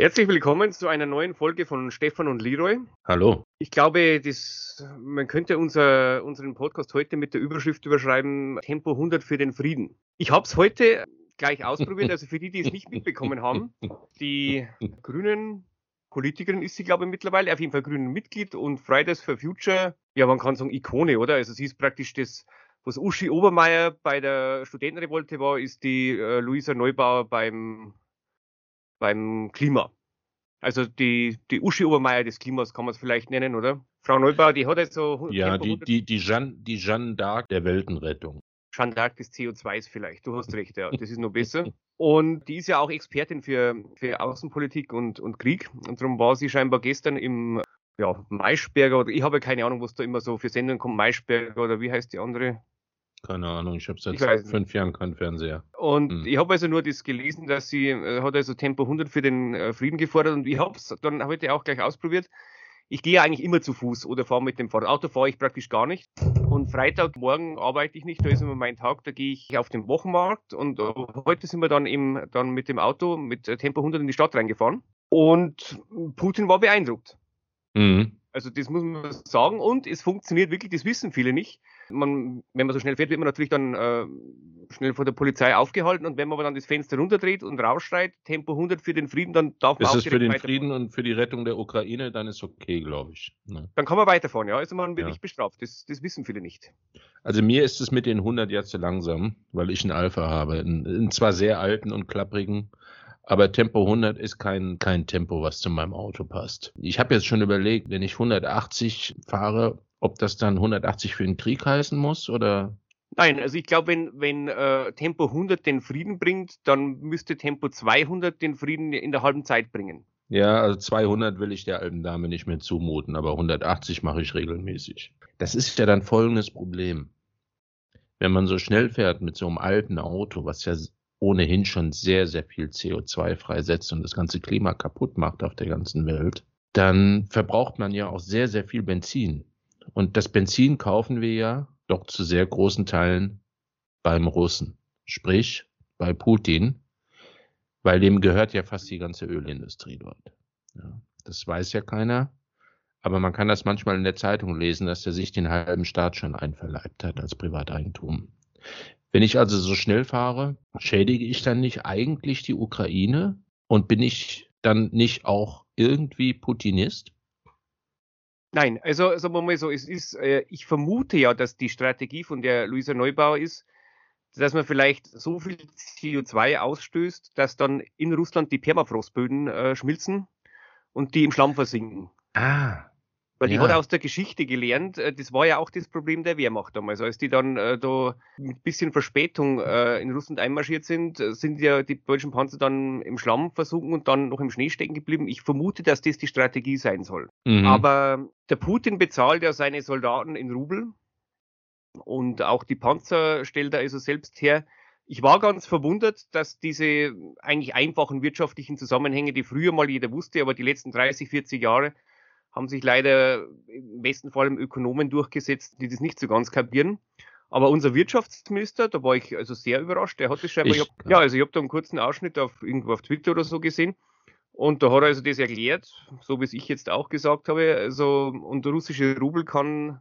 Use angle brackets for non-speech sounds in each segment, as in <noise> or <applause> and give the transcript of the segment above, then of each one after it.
Herzlich willkommen zu einer neuen Folge von Stefan und Leroy. Hallo. Ich glaube, das, man könnte unser, unseren Podcast heute mit der Überschrift überschreiben, Tempo 100 für den Frieden. Ich habe es heute gleich ausprobiert, also für die, die es nicht mitbekommen haben, die grünen Politikerin ist sie, glaube ich, mittlerweile, auf jeden Fall grünen Mitglied und Fridays for Future, ja, man kann sagen Ikone, oder? Also sie ist praktisch das, was Uschi Obermeier bei der Studentenrevolte war, ist die äh, Luisa Neubauer beim beim Klima. Also die, die Uschi Obermeier des Klimas kann man es vielleicht nennen, oder? Frau Neubauer, die hat jetzt so. Ja, die, die, die, Jeanne, die Jeanne d'Arc der Weltenrettung. Jeanne d'Arc des CO2s vielleicht, du hast recht, ja, <laughs> das ist noch besser. Und die ist ja auch Expertin für, für Außenpolitik und, und Krieg. Und darum war sie scheinbar gestern im ja, Maischberger oder ich habe keine Ahnung, was da immer so für Sendungen kommt, Maischberger oder wie heißt die andere? Keine Ahnung, ich habe seit fünf Jahren keinen Fernseher. Und hm. ich habe also nur das gelesen, dass sie äh, hat also Tempo 100 für den äh, Frieden gefordert und ich habe es dann heute auch gleich ausprobiert. Ich gehe eigentlich immer zu Fuß oder fahre mit dem Fahrrad. Auto fahre ich praktisch gar nicht. Und Freitagmorgen arbeite ich nicht, da ist immer mein Tag, da gehe ich auf den Wochenmarkt und uh, heute sind wir dann eben dann mit dem Auto mit Tempo 100 in die Stadt reingefahren und Putin war beeindruckt. Mhm. Also das muss man sagen und es funktioniert wirklich, das wissen viele nicht. Man, wenn man so schnell fährt, wird man natürlich dann äh, schnell vor der Polizei aufgehalten und wenn man aber dann das Fenster runterdreht und rausschreit, Tempo 100 für den Frieden, dann darf man ist auch es für den Frieden und für die Rettung der Ukraine, dann ist okay, glaube ich. Ne? Dann kann man weiterfahren, ja. Also man wird ja. nicht bestraft. Das, das wissen viele nicht. Also mir ist es mit den 100 jetzt zu langsam, weil ich einen Alpha habe. Einen, einen zwar sehr alten und klapprigen, aber Tempo 100 ist kein, kein Tempo, was zu meinem Auto passt. Ich habe jetzt schon überlegt, wenn ich 180 fahre, ob das dann 180 für den Krieg heißen muss oder? Nein, also ich glaube, wenn, wenn äh, Tempo 100 den Frieden bringt, dann müsste Tempo 200 den Frieden in der halben Zeit bringen. Ja, also 200 will ich der alten Dame nicht mehr zumuten, aber 180 mache ich regelmäßig. Das ist ja dann folgendes Problem. Wenn man so schnell fährt mit so einem alten Auto, was ja ohnehin schon sehr, sehr viel CO2 freisetzt und das ganze Klima kaputt macht auf der ganzen Welt, dann verbraucht man ja auch sehr, sehr viel Benzin. Und das Benzin kaufen wir ja doch zu sehr großen Teilen beim Russen, sprich bei Putin, weil dem gehört ja fast die ganze Ölindustrie dort. Ja, das weiß ja keiner, aber man kann das manchmal in der Zeitung lesen, dass er sich den halben Staat schon einverleibt hat als Privateigentum. Wenn ich also so schnell fahre, schädige ich dann nicht eigentlich die Ukraine und bin ich dann nicht auch irgendwie Putinist? Nein, also sagen wir mal so, es ist, äh, ich vermute ja, dass die Strategie von der Luisa Neubauer ist, dass man vielleicht so viel CO2 ausstößt, dass dann in Russland die Permafrostböden äh, schmilzen und die im Schlamm versinken. Ah, weil die ja. hat aus der Geschichte gelernt, äh, das war ja auch das Problem der Wehrmacht damals. Als die dann äh, da mit bisschen Verspätung äh, in Russland einmarschiert sind, äh, sind ja die deutschen Panzer dann im Schlamm versunken und dann noch im Schnee stecken geblieben. Ich vermute, dass das die Strategie sein soll. Mhm. Aber der Putin bezahlt ja seine Soldaten in Rubel und auch die Panzer stellt er also selbst her. Ich war ganz verwundert, dass diese eigentlich einfachen wirtschaftlichen Zusammenhänge, die früher mal jeder wusste, aber die letzten 30, 40 Jahre haben sich leider im besten Fall Ökonomen durchgesetzt, die das nicht so ganz kapieren. Aber unser Wirtschaftsminister, da war ich also sehr überrascht, der hat das scheinbar, ich hab, ja, also ich habe da einen kurzen Ausschnitt auf irgendwo auf Twitter oder so gesehen. Und da hat er also das erklärt, so wie es ich jetzt auch gesagt habe. Also, und der russische Rubel kann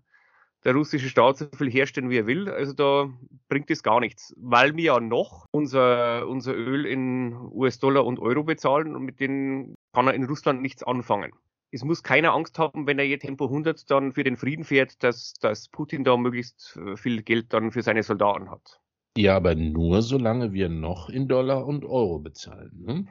der russische Staat so viel herstellen, wie er will. Also da bringt es gar nichts, weil wir ja noch unser, unser Öl in US-Dollar und Euro bezahlen und mit denen kann er in Russland nichts anfangen es muss keiner Angst haben, wenn er je Tempo 100 dann für den Frieden fährt, dass, dass Putin da möglichst äh, viel Geld dann für seine Soldaten hat. Ja, aber nur solange wir noch in Dollar und Euro bezahlen. Ne?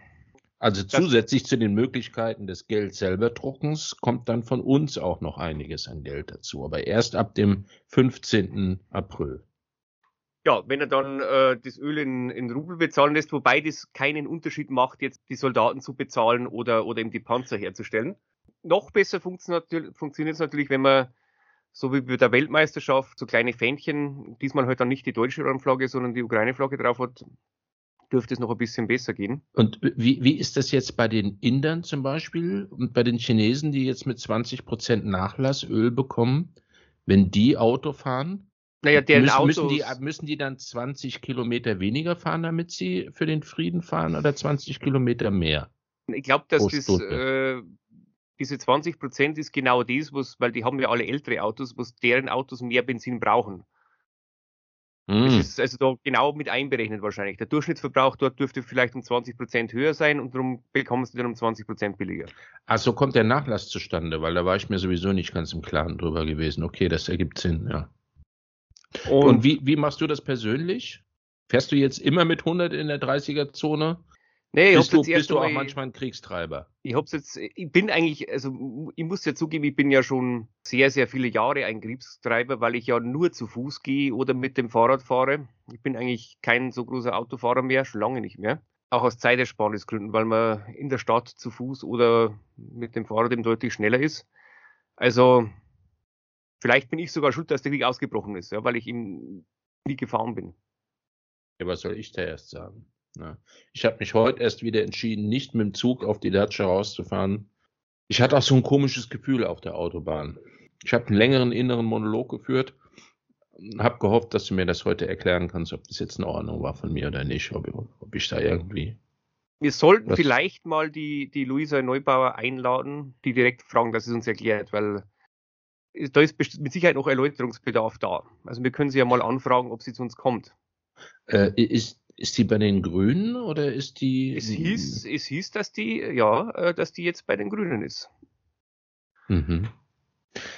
Also das zusätzlich zu den Möglichkeiten des Geld selber druckens kommt dann von uns auch noch einiges an Geld dazu, aber erst ab dem 15. April. Ja, wenn er dann äh, das Öl in, in Rubel bezahlen lässt, wobei das keinen Unterschied macht, jetzt die Soldaten zu bezahlen oder, oder eben die Panzer herzustellen noch besser funktioniert es natürlich, wenn man so wie bei der Weltmeisterschaft so kleine Fähnchen, diesmal halt dann nicht die deutsche Flagge, sondern die Ukraine-Flagge drauf hat, dürfte es noch ein bisschen besser gehen. Und wie, wie ist das jetzt bei den Indern zum Beispiel und bei den Chinesen, die jetzt mit 20 Prozent Nachlass Öl bekommen, wenn die Auto fahren? Naja, deren müssen, Autos, müssen, die, müssen die dann 20 Kilometer weniger fahren, damit sie für den Frieden fahren oder 20 Kilometer mehr? Ich glaube, dass das, äh, diese 20 Prozent ist genau das, was, weil die haben ja alle ältere Autos, was deren Autos mehr Benzin brauchen. Mm. Das hm. ist also da genau mit einberechnet wahrscheinlich. Der Durchschnittsverbrauch dort dürfte vielleicht um 20 Prozent höher sein und darum bekommen sie dann um 20 Prozent billiger. Ach, so kommt der Nachlass zustande, weil da war ich mir sowieso nicht ganz im Klaren drüber gewesen. Okay, das ergibt Sinn, ja. Und, und wie, wie machst du das persönlich? Fährst du jetzt immer mit 100 in der 30er-Zone? Nee, ich bist du, bist du auch manchmal ein Kriegstreiber? Ich hab's jetzt, ich bin eigentlich, also ich muss ja zugeben, ich bin ja schon sehr, sehr viele Jahre ein Kriegstreiber, weil ich ja nur zu Fuß gehe oder mit dem Fahrrad fahre. Ich bin eigentlich kein so großer Autofahrer mehr, schon lange nicht mehr. Auch aus Zeitersparnisgründen, weil man in der Stadt zu Fuß oder mit dem Fahrrad eben deutlich schneller ist. Also, vielleicht bin ich sogar schuld, dass der Krieg ausgebrochen ist, ja, weil ich ihm nie gefahren bin. Ja, was soll ich da erst sagen? Ja. Ich habe mich heute erst wieder entschieden, nicht mit dem Zug auf die Datsche rauszufahren. Ich hatte auch so ein komisches Gefühl auf der Autobahn. Ich habe einen längeren inneren Monolog geführt, habe gehofft, dass du mir das heute erklären kannst, ob das jetzt in Ordnung war von mir oder nicht, ob, ob ich da irgendwie. Wir sollten vielleicht mal die, die Luisa Neubauer einladen, die direkt fragen, dass sie uns erklärt, weil da ist mit Sicherheit noch Erläuterungsbedarf da. Also wir können sie ja mal anfragen, ob sie zu uns kommt. Äh, ist, ist die bei den Grünen oder ist die. Es hieß, es hieß, dass die, ja, äh, dass die jetzt bei den Grünen ist. Mhm.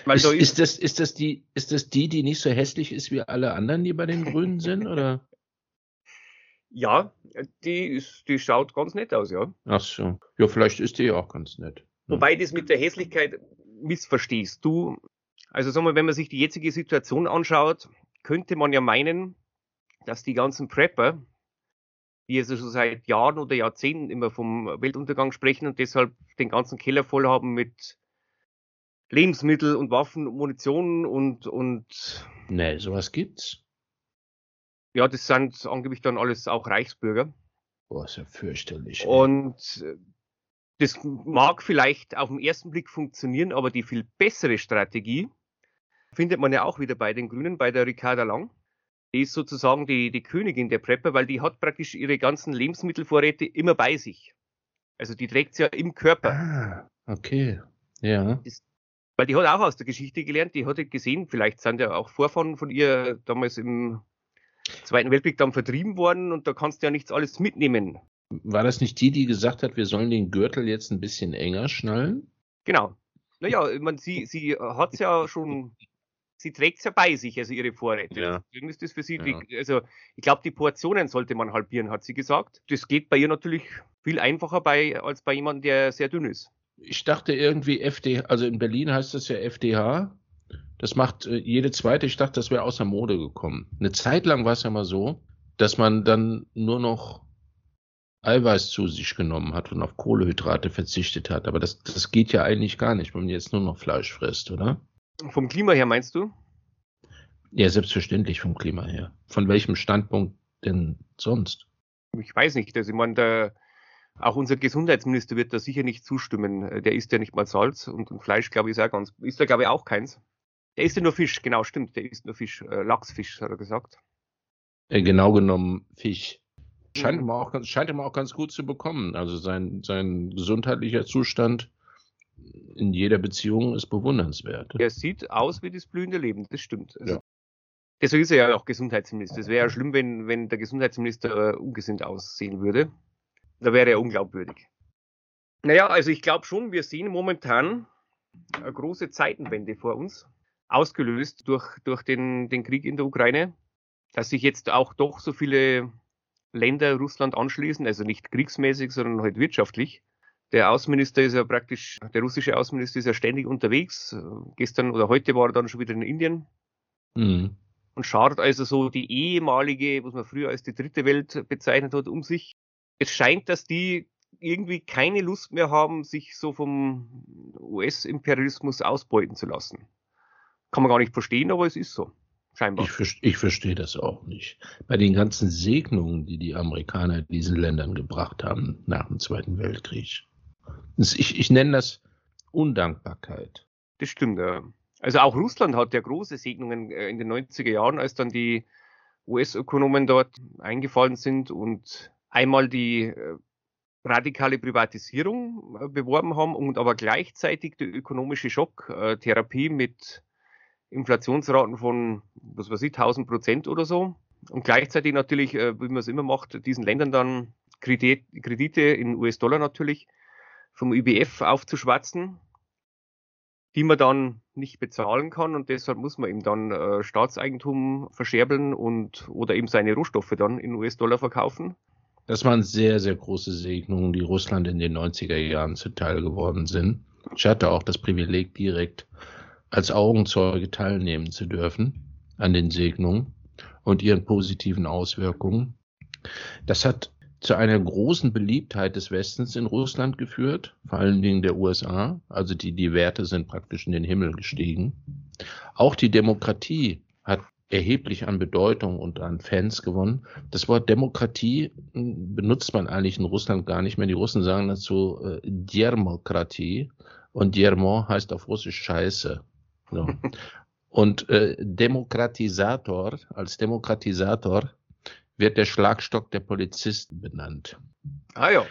Ist, da ist, ist, das, ist, das die, ist das die, die nicht so hässlich ist wie alle anderen, die bei den Grünen sind, oder? <laughs> Ja, die, ist, die schaut ganz nett aus, ja. Ach so. Ja, vielleicht ist die ja auch ganz nett. Wobei das mit der Hässlichkeit missverstehst. Du, also sagen wir, wenn man sich die jetzige Situation anschaut, könnte man ja meinen, dass die ganzen Prepper, die also schon seit Jahren oder Jahrzehnten immer vom Weltuntergang sprechen und deshalb den ganzen Keller voll haben mit Lebensmittel und Waffen und Munition und, und. Nee, sowas gibt's. Ja, das sind angeblich dann alles auch Reichsbürger. Boah, ist ja fürchterlich. Und ey. das mag vielleicht auf den ersten Blick funktionieren, aber die viel bessere Strategie findet man ja auch wieder bei den Grünen, bei der Ricarda Lang die ist sozusagen die, die Königin der Prepper, weil die hat praktisch ihre ganzen Lebensmittelvorräte immer bei sich. Also die trägt sie ja im Körper. Ah, okay. Ja. Das, weil die hat auch aus der Geschichte gelernt, die hatte gesehen, vielleicht sind ja auch Vorfahren von ihr damals im Zweiten Weltkrieg dann vertrieben worden und da kannst du ja nichts alles mitnehmen. War das nicht die, die gesagt hat, wir sollen den Gürtel jetzt ein bisschen enger schnallen? Genau. Naja, ich meine, sie, sie hat es ja schon sie trägt es ja bei sich, also ihre Vorräte. Ja. Deswegen ist das für sie, ja. also ich glaube, die Portionen sollte man halbieren, hat sie gesagt. Das geht bei ihr natürlich viel einfacher bei, als bei jemandem, der sehr dünn ist. Ich dachte irgendwie FD, also in Berlin heißt das ja FDH. Das macht äh, jede zweite, ich dachte, das wäre außer Mode gekommen. Eine Zeit lang war es ja mal so, dass man dann nur noch Eiweiß zu sich genommen hat und auf Kohlehydrate verzichtet hat. Aber das, das geht ja eigentlich gar nicht, wenn man jetzt nur noch Fleisch frisst, oder? Vom Klima her meinst du? Ja, selbstverständlich vom Klima her. Von welchem Standpunkt denn sonst? Ich weiß nicht. Also ich meine, der, auch unser Gesundheitsminister wird da sicher nicht zustimmen. Der isst ja nicht mal Salz und, und Fleisch, glaube ich, ist auch ganz, ist da glaube ich auch keins. Der isst ja nur Fisch, genau, stimmt. Der isst nur Fisch, äh, Lachsfisch, hat er gesagt. Äh, genau genommen Fisch. Scheint, mhm. ihm auch, scheint ihm auch ganz gut zu bekommen. Also sein, sein gesundheitlicher Zustand in jeder Beziehung ist bewundernswert. Er sieht aus wie das blühende Leben, das stimmt. Also, ja. Deswegen ist er ja auch Gesundheitsminister. Es wäre ja schlimm, wenn, wenn der Gesundheitsminister äh, ungesinnt aussehen würde. Da wäre er unglaubwürdig. Naja, also ich glaube schon, wir sehen momentan eine große Zeitenwende vor uns, ausgelöst durch, durch den, den Krieg in der Ukraine, dass sich jetzt auch doch so viele Länder Russland anschließen, also nicht kriegsmäßig, sondern halt wirtschaftlich. Der Außenminister ist ja praktisch, der russische Außenminister ist ja ständig unterwegs. Gestern oder heute war er dann schon wieder in Indien. Mhm. Und schaut also so die ehemalige, was man früher als die dritte Welt bezeichnet hat, um sich. Es scheint, dass die irgendwie keine Lust mehr haben, sich so vom US-Imperialismus ausbeuten zu lassen. Kann man gar nicht verstehen, aber es ist so. Scheinbar. Ich, ich verstehe das auch nicht. Bei den ganzen Segnungen, die die Amerikaner diesen Ländern gebracht haben nach dem Zweiten Weltkrieg. Ich, ich nenne das Undankbarkeit. Das stimmt, ja. Also auch Russland hat ja große Segnungen äh, in den 90er Jahren, als dann die US-Ökonomen dort eingefallen sind und einmal die äh, radikale Privatisierung äh, beworben haben und aber gleichzeitig die ökonomische Schocktherapie mit Inflationsraten von, was weiß ich, 1000 Prozent oder so. Und gleichzeitig natürlich, wie man es immer macht, diesen Ländern dann Kredite in US-Dollar natürlich vom IBF aufzuschwatzen, die man dann nicht bezahlen kann und deshalb muss man eben dann äh, Staatseigentum verscherbeln und oder eben seine Rohstoffe dann in US-Dollar verkaufen. Das waren sehr, sehr große Segnungen, die Russland in den 90er Jahren zuteil geworden sind. Ich hatte auch das Privileg, direkt als Augenzeuge teilnehmen zu dürfen an den Segnungen und ihren positiven Auswirkungen. Das hat zu einer großen Beliebtheit des Westens in Russland geführt, vor allen Dingen der USA. Also die, die Werte sind praktisch in den Himmel gestiegen. Auch die Demokratie hat erheblich an Bedeutung und an Fans gewonnen. Das Wort Demokratie hm, benutzt man eigentlich in Russland gar nicht mehr. Die Russen sagen dazu äh, Demokratie und Diermo heißt auf Russisch Scheiße. So. <laughs> und äh, Demokratisator, als Demokratisator wird der Schlagstock der Polizisten benannt. Ah ja.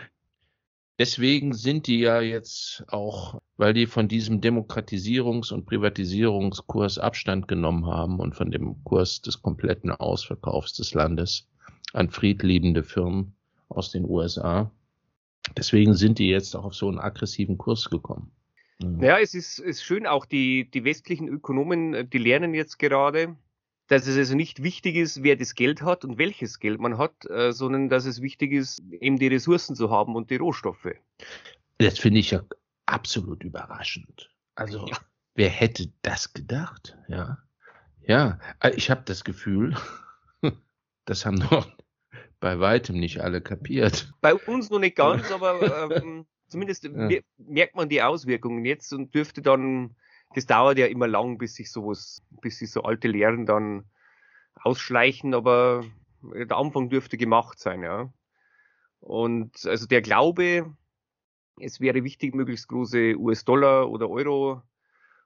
Deswegen sind die ja jetzt auch, weil die von diesem Demokratisierungs- und Privatisierungskurs Abstand genommen haben und von dem Kurs des kompletten Ausverkaufs des Landes an friedliebende Firmen aus den USA. Deswegen sind die jetzt auch auf so einen aggressiven Kurs gekommen. Ja, es ist, ist schön, auch die, die westlichen Ökonomen, die lernen jetzt gerade, dass es also nicht wichtig ist, wer das Geld hat und welches Geld man hat, äh, sondern dass es wichtig ist, eben die Ressourcen zu haben und die Rohstoffe. Das finde ich ja absolut überraschend. Also, ja. wer hätte das gedacht? Ja, ja. Äh, ich habe das Gefühl, <laughs> das haben noch bei weitem nicht alle kapiert. Bei uns noch nicht ganz, <laughs> aber ähm, zumindest ja. merkt man die Auswirkungen jetzt und dürfte dann das dauert ja immer lang, bis sich sowas, bis sich so alte Lehren dann ausschleichen, aber der Anfang dürfte gemacht sein, ja. Und also der Glaube, es wäre wichtig, möglichst große US-Dollar oder Euro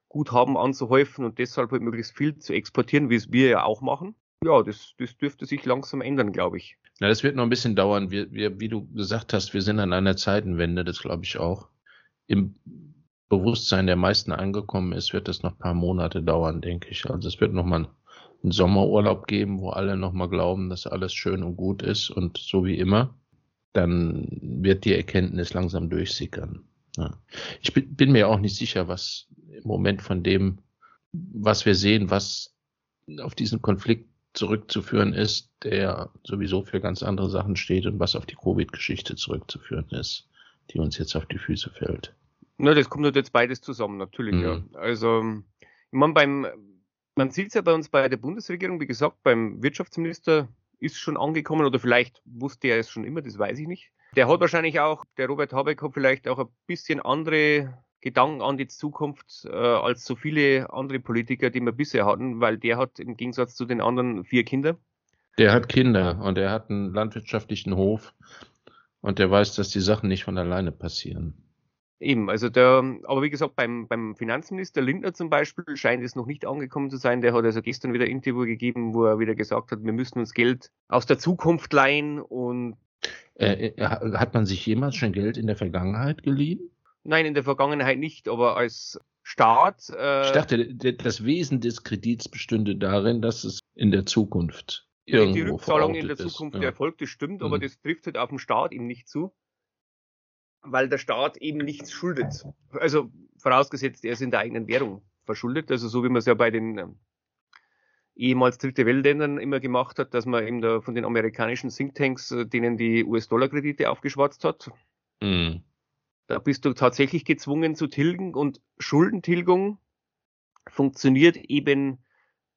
Guthaben anzuhäufen und deshalb halt möglichst viel zu exportieren, wie es wir ja auch machen. Ja, das, das dürfte sich langsam ändern, glaube ich. Ja, das wird noch ein bisschen dauern. Wir, wir, wie du gesagt hast, wir sind an einer Zeitenwende, das glaube ich auch. Im Bewusstsein der meisten angekommen ist, wird das noch ein paar Monate dauern, denke ich. Also es wird nochmal einen Sommerurlaub geben, wo alle nochmal glauben, dass alles schön und gut ist und so wie immer. Dann wird die Erkenntnis langsam durchsickern. Ja. Ich bin mir auch nicht sicher, was im Moment von dem, was wir sehen, was auf diesen Konflikt zurückzuführen ist, der sowieso für ganz andere Sachen steht und was auf die Covid-Geschichte zurückzuführen ist, die uns jetzt auf die Füße fällt. Na, das kommt jetzt beides zusammen, natürlich, mhm. ja. Also, ich meine, beim, man sieht es ja bei uns bei der Bundesregierung, wie gesagt, beim Wirtschaftsminister ist schon angekommen oder vielleicht wusste er es schon immer, das weiß ich nicht. Der hat wahrscheinlich auch, der Robert Habeck hat vielleicht auch ein bisschen andere Gedanken an die Zukunft äh, als so viele andere Politiker, die wir bisher hatten, weil der hat im Gegensatz zu den anderen vier Kinder. Der hat Kinder und er hat einen landwirtschaftlichen Hof und der weiß, dass die Sachen nicht von alleine passieren. Eben, also der, aber wie gesagt, beim, beim Finanzminister Lindner zum Beispiel scheint es noch nicht angekommen zu sein. Der hat also gestern wieder ein Interview gegeben, wo er wieder gesagt hat, wir müssen uns Geld aus der Zukunft leihen und äh, äh hat man sich jemals schon Geld in der Vergangenheit geliehen? Nein, in der Vergangenheit nicht, aber als Staat. Äh, ich dachte, das Wesen des Kredits bestünde darin, dass es in der Zukunft irgendwo Die Rückzahlung in der Zukunft ist, ja. erfolgt, das stimmt, aber mhm. das trifft halt auf den Staat eben nicht zu weil der Staat eben nichts schuldet. Also vorausgesetzt, er ist in der eigenen Währung verschuldet, also so wie man es ja bei den äh, ehemals dritte Weltländern immer gemacht hat, dass man eben da von den amerikanischen Thinktanks äh, denen die US-Dollar-Kredite aufgeschwatzt hat. Mhm. Da bist du tatsächlich gezwungen zu tilgen und Schuldentilgung funktioniert eben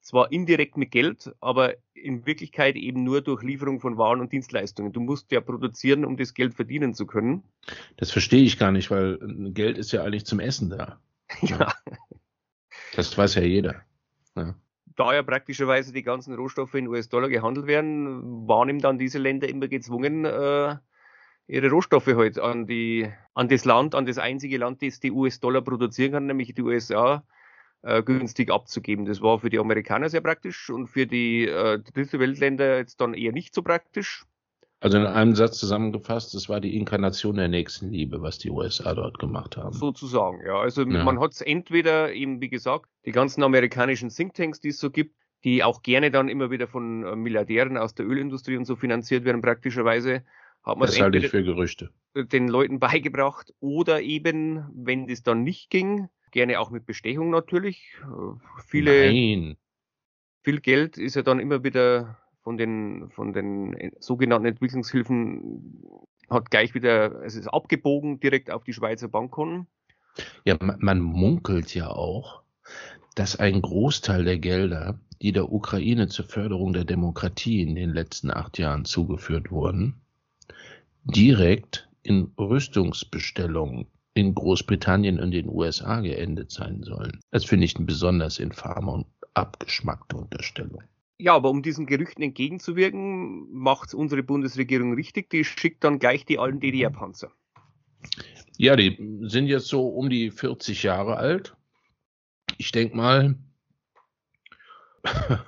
zwar indirekt mit Geld, aber in Wirklichkeit eben nur durch Lieferung von Waren und Dienstleistungen. Du musst ja produzieren, um das Geld verdienen zu können. Das verstehe ich gar nicht, weil Geld ist ja eigentlich zum Essen da. <laughs> ja. Das weiß ja jeder. Ja. Da ja praktischerweise die ganzen Rohstoffe in US-Dollar gehandelt werden, waren ihm dann diese Länder immer gezwungen, äh, ihre Rohstoffe halt an die, an das Land, an das einzige Land, das die US-Dollar produzieren kann, nämlich die USA, äh, günstig abzugeben. Das war für die Amerikaner sehr praktisch und für die äh, dritte Weltländer jetzt dann eher nicht so praktisch. Also in einem Satz zusammengefasst, das war die Inkarnation der nächsten Liebe, was die USA dort gemacht haben. Sozusagen, ja. Also ja. man hat es entweder eben, wie gesagt, die ganzen amerikanischen Thinktanks, die es so gibt, die auch gerne dann immer wieder von äh, Milliardären aus der Ölindustrie und so finanziert werden, praktischerweise, hat man das halte ich für Gerüchte. den Leuten beigebracht. Oder eben, wenn das dann nicht ging, gerne auch mit Bestechung natürlich. Äh, viele, Nein. viel Geld ist ja dann immer wieder von den, von den sogenannten Entwicklungshilfen hat gleich wieder, es ist abgebogen direkt auf die Schweizer Bankkonten. Ja, man, man munkelt ja auch, dass ein Großteil der Gelder, die der Ukraine zur Förderung der Demokratie in den letzten acht Jahren zugeführt wurden, direkt in Rüstungsbestellungen in Großbritannien und den USA geendet sein sollen. Das finde ich eine besonders infame und abgeschmackte Unterstellung. Ja, aber um diesen Gerüchten entgegenzuwirken, macht unsere Bundesregierung richtig. Die schickt dann gleich die alten DDR-Panzer. Ja, die sind jetzt so um die 40 Jahre alt. Ich denke mal, <laughs>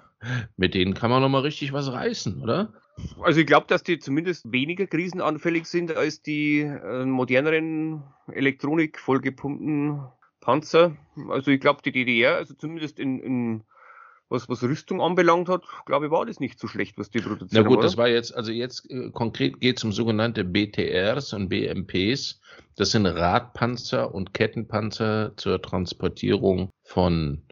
mit denen kann man noch mal richtig was reißen, oder? Also ich glaube, dass die zumindest weniger krisenanfällig sind als die äh, moderneren Elektronik vollgepumpten Panzer. Also ich glaube, die DDR, also zumindest in, in was, was Rüstung anbelangt hat, glaube ich, war das nicht so schlecht, was die produzieren. Na gut, oder? das war jetzt, also jetzt äh, konkret geht es um sogenannte BTRs und BMPs. Das sind Radpanzer und Kettenpanzer zur Transportierung von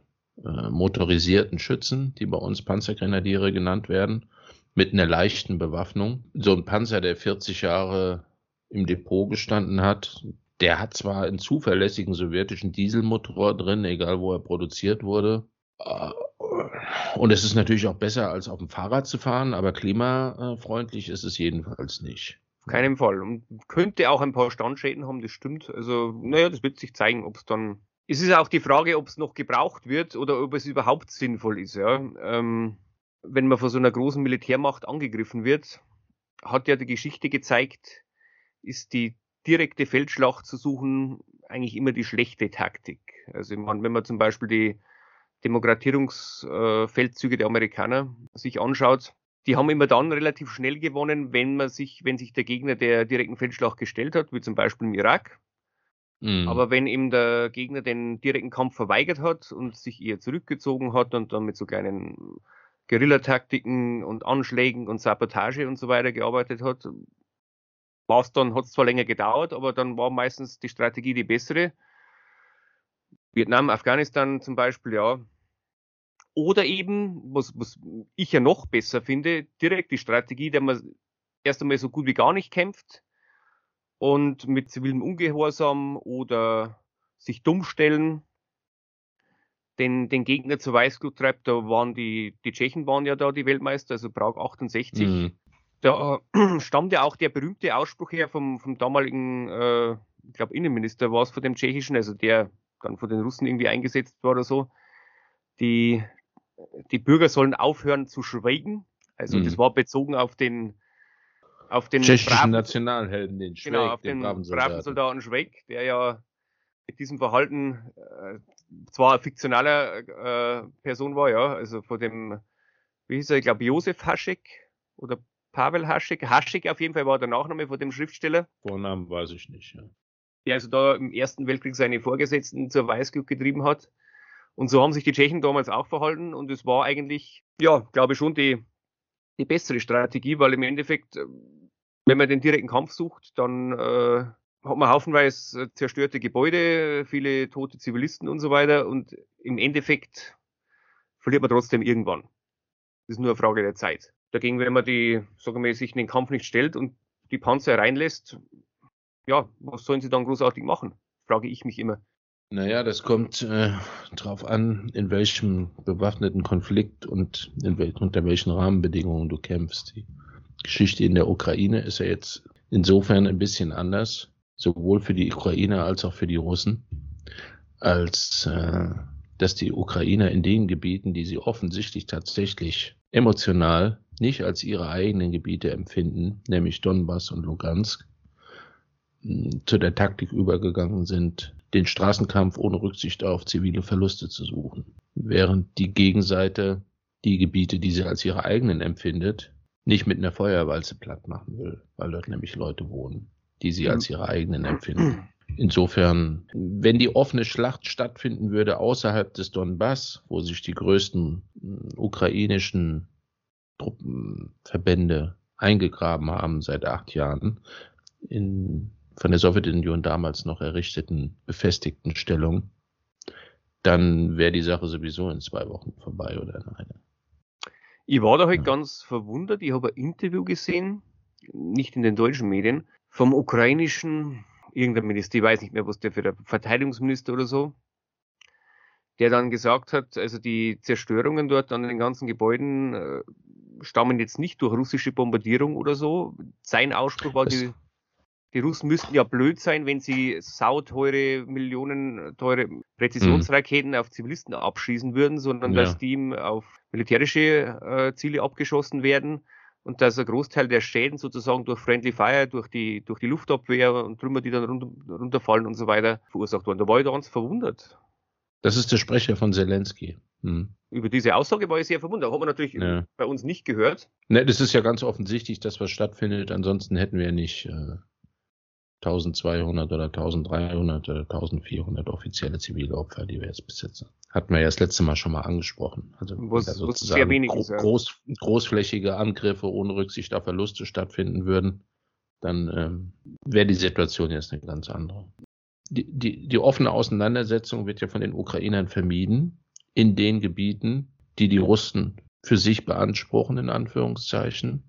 äh, motorisierten Schützen, die bei uns Panzergrenadiere genannt werden, mit einer leichten Bewaffnung. So ein Panzer, der 40 Jahre im Depot gestanden hat, der hat zwar einen zuverlässigen sowjetischen Dieselmotor drin, egal wo er produziert wurde, äh, und es ist natürlich auch besser, als auf dem Fahrrad zu fahren, aber klimafreundlich ist es jedenfalls nicht. Auf keinen Fall. Und könnte auch ein paar Standschäden haben, das stimmt. Also, naja, das wird sich zeigen, ob es dann. Es ist auch die Frage, ob es noch gebraucht wird oder ob es überhaupt sinnvoll ist, ja. Ähm, wenn man von so einer großen Militärmacht angegriffen wird, hat ja die Geschichte gezeigt, ist die direkte Feldschlacht zu suchen eigentlich immer die schlechte Taktik. Also, wenn man zum Beispiel die Demokratierungsfeldzüge der Amerikaner sich anschaut, die haben immer dann relativ schnell gewonnen, wenn man sich, wenn sich der Gegner der direkten Feldschlacht gestellt hat, wie zum Beispiel im Irak. Mhm. Aber wenn eben der Gegner den direkten Kampf verweigert hat und sich eher zurückgezogen hat und dann mit so kleinen Guerillataktiken und Anschlägen und Sabotage und so weiter gearbeitet hat, war es dann, hat es zwar länger gedauert, aber dann war meistens die Strategie die bessere. Vietnam, Afghanistan zum Beispiel, ja, oder eben, was, was ich ja noch besser finde, direkt die Strategie, der man erst einmal so gut wie gar nicht kämpft und mit zivilem Ungehorsam oder sich dumm stellen, den, den Gegner zur Weißglut treibt. Da waren die, die Tschechen waren ja da die Weltmeister, also Prag 68. Mhm. Da äh, <clears throat> stammt ja auch der berühmte Ausspruch her vom, vom damaligen, äh, ich glaube, Innenminister war es von dem Tschechischen, also der dann von den Russen irgendwie eingesetzt war oder so. Die, die Bürger sollen aufhören zu schweigen. Also mhm. das war bezogen auf den auf den tschechischen braven, Nationalhelden, den Schweig, genau, auf den, den braven, Soldaten. braven Soldaten Schweig, der ja mit diesem Verhalten äh, zwar eine fiktionale äh, Person war, ja, also von dem, wie hieß er, ich glaube Josef Haschek oder Pavel Haschek, Haschek auf jeden Fall war der Nachname von dem Schriftsteller. Vornamen weiß ich nicht, ja. Der also da im Ersten Weltkrieg seine Vorgesetzten zur Weißglut getrieben hat. Und so haben sich die Tschechen damals auch verhalten und es war eigentlich, ja, glaube ich schon die, die bessere Strategie, weil im Endeffekt, äh, wenn man den direkten Kampf sucht, dann äh, hat man haufenweise zerstörte Gebäude, viele tote Zivilisten und so weiter und im Endeffekt verliert man trotzdem irgendwann. Das ist nur eine Frage der Zeit. Dagegen, wenn man die, sagen wir, sich in den Kampf nicht stellt und die Panzer reinlässt, ja, was sollen sie dann großartig machen? Frage ich mich immer. Naja, das kommt äh, darauf an, in welchem bewaffneten Konflikt und wel unter welchen Rahmenbedingungen du kämpfst. Die Geschichte in der Ukraine ist ja jetzt insofern ein bisschen anders, sowohl für die Ukrainer als auch für die Russen, als äh, dass die Ukrainer in den Gebieten, die sie offensichtlich tatsächlich emotional nicht als ihre eigenen Gebiete empfinden, nämlich Donbass und Lugansk, zu der Taktik übergegangen sind, den Straßenkampf ohne Rücksicht auf zivile Verluste zu suchen. Während die Gegenseite die Gebiete, die sie als ihre eigenen empfindet, nicht mit einer Feuerwalze platt machen will, weil dort nämlich Leute wohnen, die sie als ihre eigenen empfinden. Insofern, wenn die offene Schlacht stattfinden würde außerhalb des Donbass, wo sich die größten äh, ukrainischen Truppenverbände eingegraben haben seit acht Jahren, in von der Sowjetunion damals noch errichteten befestigten Stellung, dann wäre die Sache sowieso in zwei Wochen vorbei oder in einer. Ich war da halt ja. ganz verwundert. Ich habe ein Interview gesehen, nicht in den deutschen Medien, vom ukrainischen irgendein Minister, ich weiß nicht mehr, was der für der Verteidigungsminister oder so, der dann gesagt hat, also die Zerstörungen dort an den ganzen Gebäuden äh, stammen jetzt nicht durch russische Bombardierung oder so. Sein Ausspruch war, die, die Russen müssten ja blöd sein, wenn sie sauteure, millionenteure Präzisionsraketen mhm. auf Zivilisten abschießen würden, sondern ja. dass die auf militärische äh, Ziele abgeschossen werden und dass ein Großteil der Schäden sozusagen durch Friendly Fire, durch die, durch die Luftabwehr und Trümmer, die dann runter, runterfallen und so weiter, verursacht wurden. Da war ich ganz verwundert. Das ist der Sprecher von Zelensky. Hm. Über diese Aussage war ich sehr verwundert. Hat man natürlich ja. bei uns nicht gehört. Ne, das ist ja ganz offensichtlich, dass was stattfindet. Ansonsten hätten wir nicht äh, 1200 oder 1300 oder 1400 offizielle zivile Opfer, die wir jetzt besitzen. Hatten wir ja das letzte Mal schon mal angesprochen. Also was, sozusagen ja. groß, großflächige Angriffe ohne Rücksicht auf Verluste stattfinden würden, dann ähm, wäre die Situation jetzt eine ganz andere. Die, die, die offene Auseinandersetzung wird ja von den Ukrainern vermieden in den Gebieten, die die Russen für sich beanspruchen, in Anführungszeichen,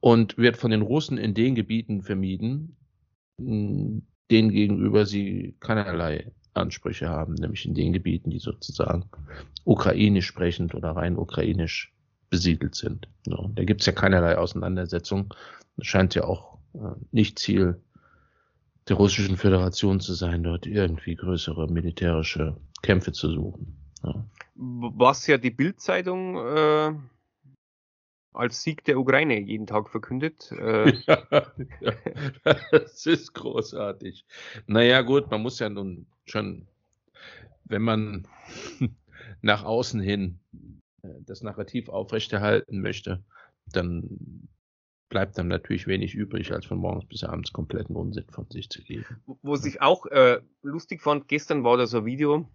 und wird von den Russen in den Gebieten vermieden, denen gegenüber sie keinerlei Ansprüche haben, nämlich in den Gebieten, die sozusagen ukrainisch sprechend oder rein ukrainisch besiedelt sind. So, da gibt es ja keinerlei Auseinandersetzung. Das scheint ja auch äh, nicht Ziel der Russischen Föderation zu sein, dort irgendwie größere militärische Kämpfe zu suchen. Ja. Was ja die Bildzeitung äh, als Sieg der Ukraine jeden Tag verkündet. Äh. <laughs> Ja, ja, das ist großartig. Naja, gut, man muss ja nun schon, wenn man <laughs> nach außen hin äh, das Narrativ aufrechterhalten möchte, dann bleibt dann natürlich wenig übrig, als von morgens bis abends kompletten Unsinn von sich zu geben. Wo ich auch äh, lustig fand, gestern war da so ein Video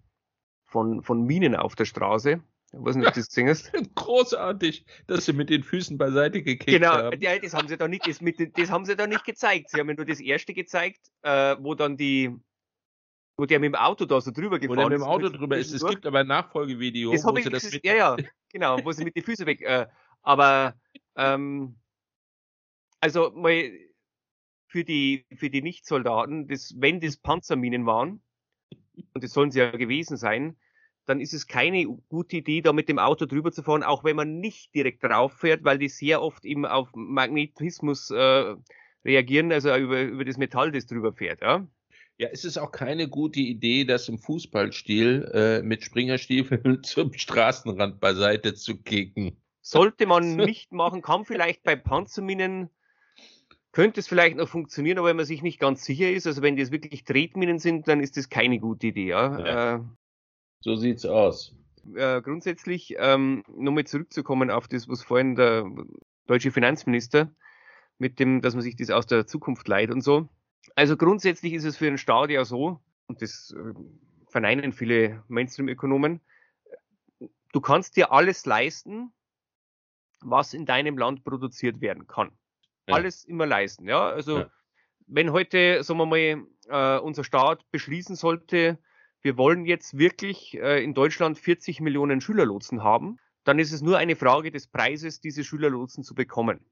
von, von Minen auf der Straße ich weiß nicht, ob du das gesehen hast. <laughs> Großartig, dass sie mit den Füßen beiseite gekickt genau, haben. Genau, ja, das haben sie da nicht, das, mit, das haben sie da nicht gezeigt. Sie haben ja nur das erste gezeigt, äh, wo dann die, wo der mit dem Auto da so drüber gefahren ist. Wo der mit dem Auto drüber ist. Es gibt aber ein Nachfolgevideo, das wo sie das mit... Ja, ja, <laughs> genau, wo sie mit den Füßen weg, äh, aber, ähm, also mal für die, für die Nichtsoldaten, das, wenn das Panzerminen waren, und das sollen sie ja gewesen sein, dann ist es keine gute Idee, da mit dem Auto drüber zu fahren, auch wenn man nicht direkt drauf fährt, weil die sehr oft eben auf Magnetismus äh, reagieren, also über, über das Metall, das drüber fährt. Ja? Ja, es ist auch keine gute Idee, das im Fußballstil äh, mit Springerstiefeln <laughs> zum Straßenrand beiseite zu kicken. Sollte man <laughs> nicht machen, kann vielleicht bei Panzerminen könnte es vielleicht noch funktionieren, aber wenn man sich nicht ganz sicher ist, also wenn das wirklich Tretminen sind, dann ist das keine gute Idee. Ja? ja. Äh, so sieht's aus. Äh, grundsätzlich, ähm, nochmal zurückzukommen auf das, was vorhin der deutsche Finanzminister mit dem, dass man sich das aus der Zukunft leiht und so. Also grundsätzlich ist es für einen Staat ja so, und das äh, verneinen viele Mainstream-Ökonomen, du kannst dir alles leisten, was in deinem Land produziert werden kann. Ja. Alles immer leisten, ja. Also ja. wenn heute, sagen wir mal, äh, unser Staat beschließen sollte, wir wollen jetzt wirklich äh, in Deutschland 40 Millionen Schülerlotsen haben, dann ist es nur eine Frage des Preises, diese Schülerlotsen zu bekommen.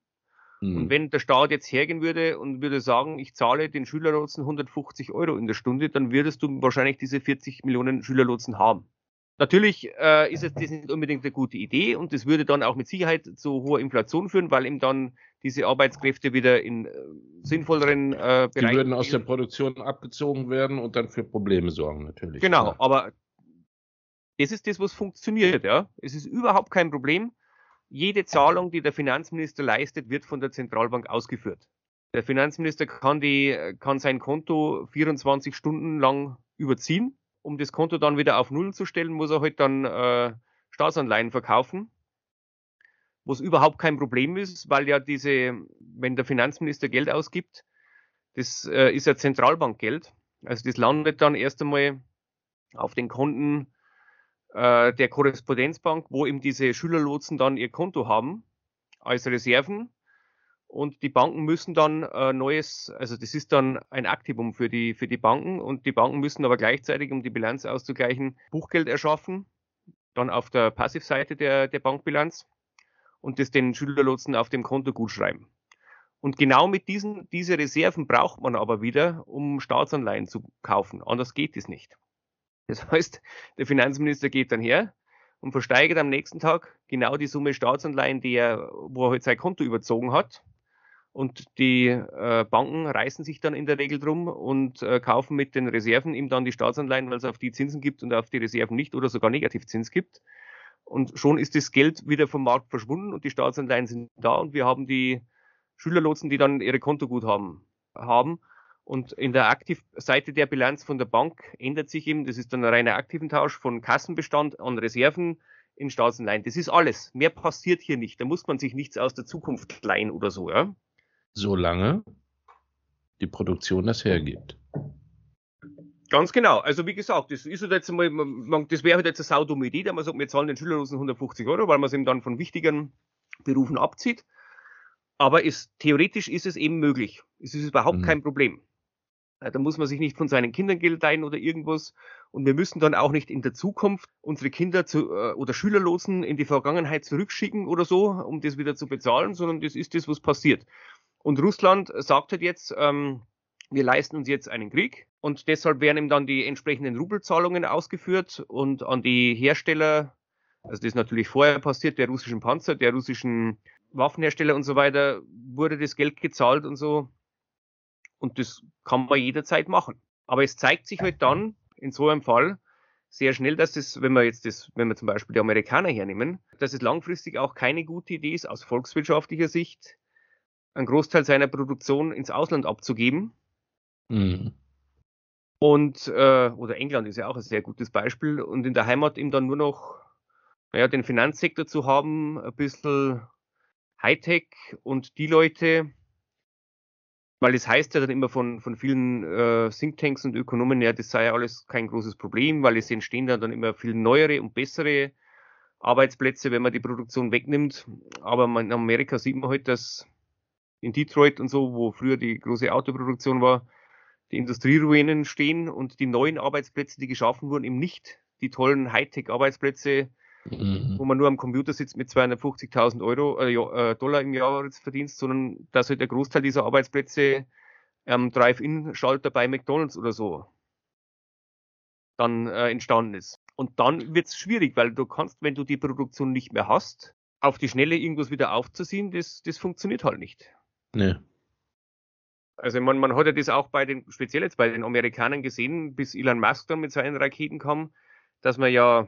Mhm. Und wenn der Staat jetzt hergehen würde und würde sagen, ich zahle den Schülerlotsen 150 Euro in der Stunde, dann würdest du wahrscheinlich diese 40 Millionen Schülerlotsen haben. Natürlich äh, ist es das nicht unbedingt eine gute Idee und das würde dann auch mit Sicherheit zu hoher Inflation führen, weil ihm dann diese Arbeitskräfte wieder in äh, sinnvolleren äh, Bereichen. Die würden aus der Produktion abgezogen werden und dann für Probleme sorgen, natürlich. Genau, ja. aber das ist das, was funktioniert, ja. Es ist überhaupt kein Problem. Jede Zahlung, die der Finanzminister leistet, wird von der Zentralbank ausgeführt. Der Finanzminister kann die, kann sein Konto 24 Stunden lang überziehen um das Konto dann wieder auf Null zu stellen, muss er halt dann äh, Staatsanleihen verkaufen, was überhaupt kein Problem ist, weil ja diese, wenn der Finanzminister Geld ausgibt, das äh, ist ja Zentralbankgeld. Also das landet dann erst einmal auf den Konten äh, der Korrespondenzbank, wo eben diese Schülerlotsen dann ihr Konto haben als Reserven. Und die Banken müssen dann äh, neues, also das ist dann ein Aktivum für die, für die Banken und die Banken müssen aber gleichzeitig, um die Bilanz auszugleichen, Buchgeld erschaffen, dann auf der Passivseite der, der Bankbilanz und das den Schülerlotsen auf dem Konto gut schreiben. Und genau mit diesen, diese Reserven braucht man aber wieder, um Staatsanleihen zu kaufen. Anders geht es nicht. Das heißt, der Finanzminister geht dann her und versteigert am nächsten Tag genau die Summe Staatsanleihen, die er, wo er heute halt sein Konto überzogen hat. Und die äh, Banken reißen sich dann in der Regel drum und äh, kaufen mit den Reserven ihm dann die Staatsanleihen, weil es auf die Zinsen gibt und auf die Reserven nicht oder sogar Negativzins gibt. Und schon ist das Geld wieder vom Markt verschwunden und die Staatsanleihen sind da und wir haben die Schülerlotsen, die dann ihre Kontoguthaben haben. Und in der Aktivseite der Bilanz von der Bank ändert sich eben, das ist dann ein reiner Aktiventausch von Kassenbestand an Reserven in Staatsanleihen. Das ist alles. Mehr passiert hier nicht. Da muss man sich nichts aus der Zukunft leihen oder so, ja. Solange die Produktion das hergibt. Ganz genau. Also wie gesagt, das ist jetzt mal, das wäre halt jetzt eine saudumme Idee, da man sagt, wir zahlen den Schülerlosen 150 Euro, weil man es eben dann von wichtigen Berufen abzieht. Aber ist, theoretisch ist es eben möglich. Es ist überhaupt mhm. kein Problem. Da muss man sich nicht von seinen Kindern Geld leihen oder irgendwas. Und wir müssen dann auch nicht in der Zukunft unsere Kinder zu, äh, oder Schülerlosen in die Vergangenheit zurückschicken oder so, um das wieder zu bezahlen, sondern das ist das, was passiert. Und Russland sagt halt jetzt, ähm, wir leisten uns jetzt einen Krieg und deshalb werden ihm dann die entsprechenden Rubelzahlungen ausgeführt und an die Hersteller, also das ist natürlich vorher passiert, der russischen Panzer, der russischen Waffenhersteller und so weiter, wurde das Geld gezahlt und so. Und das kann man jederzeit machen. Aber es zeigt sich halt dann in so einem Fall sehr schnell, dass es, wenn wir jetzt das, wenn wir zum Beispiel die Amerikaner hernehmen, dass es langfristig auch keine gute Idee ist, aus volkswirtschaftlicher Sicht, einen Großteil seiner Produktion ins Ausland abzugeben. Mhm. Und, äh, oder England ist ja auch ein sehr gutes Beispiel, und in der Heimat eben dann nur noch, naja, den Finanzsektor zu haben, ein bisschen Hightech und die Leute, weil es heißt ja dann immer von, von vielen äh, Thinktanks und Ökonomen, ja, das sei ja alles kein großes Problem, weil es entstehen dann, dann immer viel neuere und bessere Arbeitsplätze, wenn man die Produktion wegnimmt. Aber man, in Amerika sieht man halt, dass in Detroit und so, wo früher die große Autoproduktion war, die Industrieruinen stehen und die neuen Arbeitsplätze, die geschaffen wurden, eben nicht die tollen Hightech-Arbeitsplätze, mhm. wo man nur am Computer sitzt mit 250.000 Euro, äh, äh, Dollar im Jahresverdienst, sondern dass halt der Großteil dieser Arbeitsplätze ähm, Drive-In-Schalter bei McDonalds oder so dann äh, entstanden ist. Und dann wird es schwierig, weil du kannst, wenn du die Produktion nicht mehr hast, auf die Schnelle irgendwas wieder aufzuziehen, das, das funktioniert halt nicht. Nee. Also man, man hat ja das auch bei den, speziell jetzt bei den Amerikanern gesehen, bis Elon Musk dann mit seinen Raketen kam, dass man ja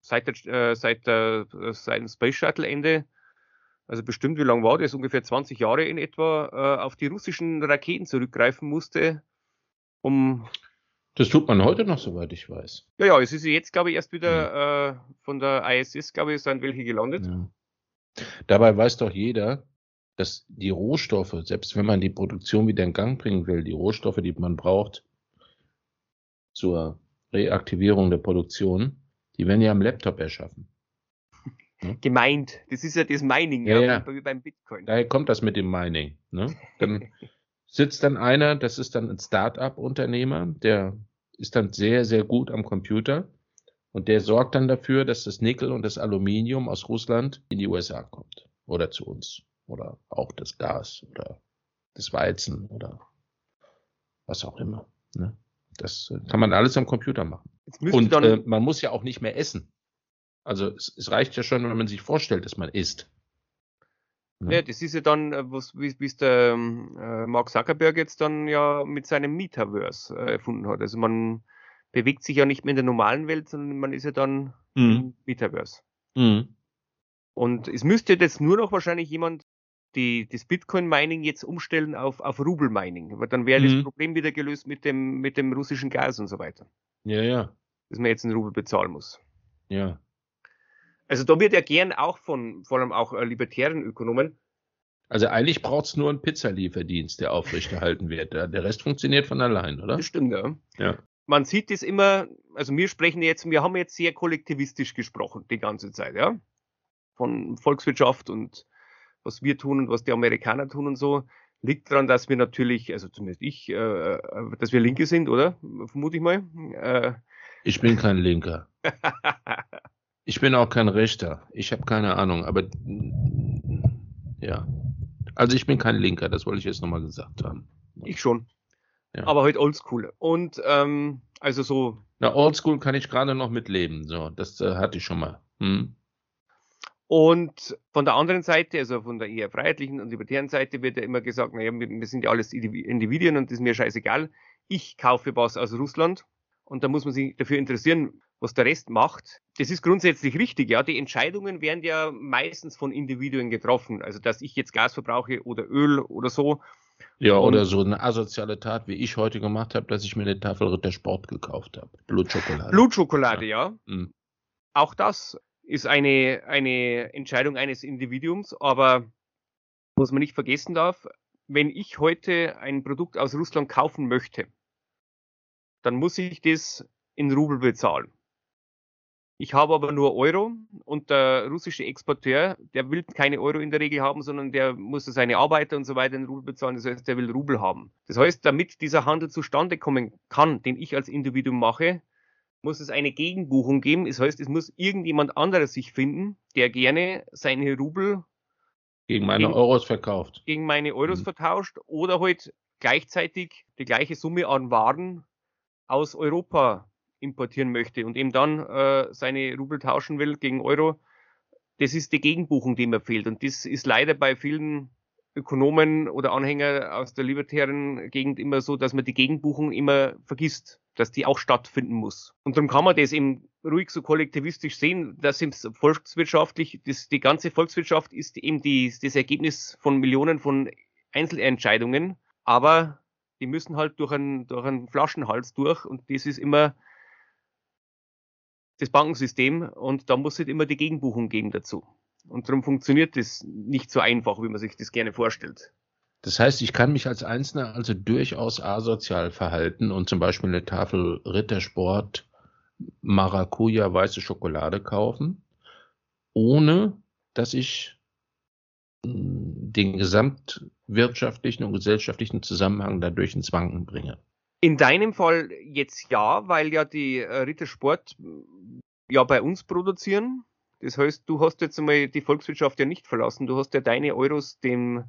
seit, der, äh, seit, der, äh, seit dem Space Shuttle Ende, also bestimmt wie lang war das, ungefähr 20 Jahre in etwa, äh, auf die russischen Raketen zurückgreifen musste, um das tut man heute noch, soweit ich weiß. Ja, ja, es ist jetzt, glaube ich, erst wieder ja. äh, von der ISS, glaube ich, sind welche gelandet. Ja. Dabei weiß doch jeder, dass die Rohstoffe, selbst wenn man die Produktion wieder in Gang bringen will, die Rohstoffe, die man braucht zur Reaktivierung der Produktion, die werden ja am Laptop erschaffen. Ne? <laughs> Gemeint. Das ist ja das Mining, ja, ja. wie beim Bitcoin. Daher kommt das mit dem Mining. Ne? Dann <laughs> sitzt dann einer, das ist dann ein Start-up-Unternehmer, der ist dann sehr, sehr gut am Computer und der sorgt dann dafür, dass das Nickel und das Aluminium aus Russland in die USA kommt oder zu uns oder auch das Gas oder das Weizen oder was auch immer. Ne? Das kann man alles am Computer machen. Und äh, man muss ja auch nicht mehr essen. Also es, es, reicht ja schon, wenn man sich vorstellt, dass man isst. Ja, ja das ist ja dann, äh, was, wie es der ähm, äh, Mark Zuckerberg jetzt dann ja mit seinem Metaverse äh, erfunden hat. Also man bewegt sich ja nicht mehr in der normalen Welt, sondern man ist ja dann mhm. im Metaverse. Mhm. Und es müsste jetzt nur noch wahrscheinlich jemand die, das Bitcoin-Mining jetzt umstellen auf, auf Rubel-Mining. Aber dann wäre mhm. das Problem wieder gelöst mit dem, mit dem russischen Gas und so weiter. Ja, ja. Dass man jetzt einen Rubel bezahlen muss. Ja. Also da wird ja gern auch von, vor allem auch äh, libertären Ökonomen. Also eigentlich braucht es nur einen Pizzalieferdienst, der aufrechterhalten wird. Der Rest funktioniert von allein, oder? Das stimmt, ja. Ja. Man sieht es immer, also wir sprechen jetzt, wir haben jetzt sehr kollektivistisch gesprochen die ganze Zeit, ja. Von Volkswirtschaft und was wir tun und was die Amerikaner tun und so. Liegt daran, dass wir natürlich, also zumindest ich, äh, äh dass wir Linke sind, oder? Vermute ich mal. Äh, ich bin kein Linker. <laughs> ich bin auch kein Rechter. Ich habe keine Ahnung, aber ja. Also ich bin kein Linker, das wollte ich jetzt nochmal gesagt haben. Ich schon. Ja. Aber heute halt oldschool. Und ähm, also so. Na, oldschool kann ich gerade noch mitleben. So, das äh, hatte ich schon mal. Hm. Und von der anderen Seite, also von der eher freiheitlichen und libertären Seite, wird ja immer gesagt, naja, wir, sind ja alles Individuen und das ist mir scheißegal. Ich kaufe was aus Russland und da muss man sich dafür interessieren, was der Rest macht. Das ist grundsätzlich richtig, ja. Die Entscheidungen werden ja meistens von Individuen getroffen. Also, dass ich jetzt Gas verbrauche oder Öl oder so. Ja, und oder so eine asoziale Tat, wie ich heute gemacht habe, dass ich mir eine Tafel Rittersport gekauft habe. Blutschokolade. Blutschokolade, ja. ja. Mhm. Auch das ist eine, eine Entscheidung eines Individuums, aber was man nicht vergessen darf, wenn ich heute ein Produkt aus Russland kaufen möchte, dann muss ich das in Rubel bezahlen. Ich habe aber nur Euro und der russische Exporteur, der will keine Euro in der Regel haben, sondern der muss seine Arbeiter und so weiter in Rubel bezahlen. Das heißt, der will Rubel haben. Das heißt, damit dieser Handel zustande kommen kann, den ich als Individuum mache, muss es eine Gegenbuchung geben. Das heißt, es muss irgendjemand anderes sich finden, der gerne seine Rubel gegen meine gegen, Euros verkauft. Gegen meine Euros mhm. vertauscht oder halt gleichzeitig die gleiche Summe an Waren aus Europa importieren möchte und eben dann äh, seine Rubel tauschen will gegen Euro. Das ist die Gegenbuchung, die mir fehlt. Und das ist leider bei vielen Ökonomen oder Anhänger aus der libertären Gegend immer so, dass man die Gegenbuchung immer vergisst dass die auch stattfinden muss. Und darum kann man das eben ruhig so kollektivistisch sehen, dass im volkswirtschaftlich, das, die ganze Volkswirtschaft ist eben die, das Ergebnis von Millionen von Einzelentscheidungen, aber die müssen halt durch einen, durch einen Flaschenhals durch und das ist immer das Bankensystem und da muss es immer die Gegenbuchung geben dazu. Und darum funktioniert das nicht so einfach, wie man sich das gerne vorstellt. Das heißt, ich kann mich als Einzelner also durchaus asozial verhalten und zum Beispiel eine Tafel Rittersport Maracuja weiße Schokolade kaufen, ohne dass ich hm, den gesamtwirtschaftlichen und gesellschaftlichen Zusammenhang dadurch ins Wanken bringe. In deinem Fall jetzt ja, weil ja die äh, Rittersport ja bei uns produzieren. Das heißt, du hast jetzt einmal die Volkswirtschaft ja nicht verlassen. Du hast ja deine Euros dem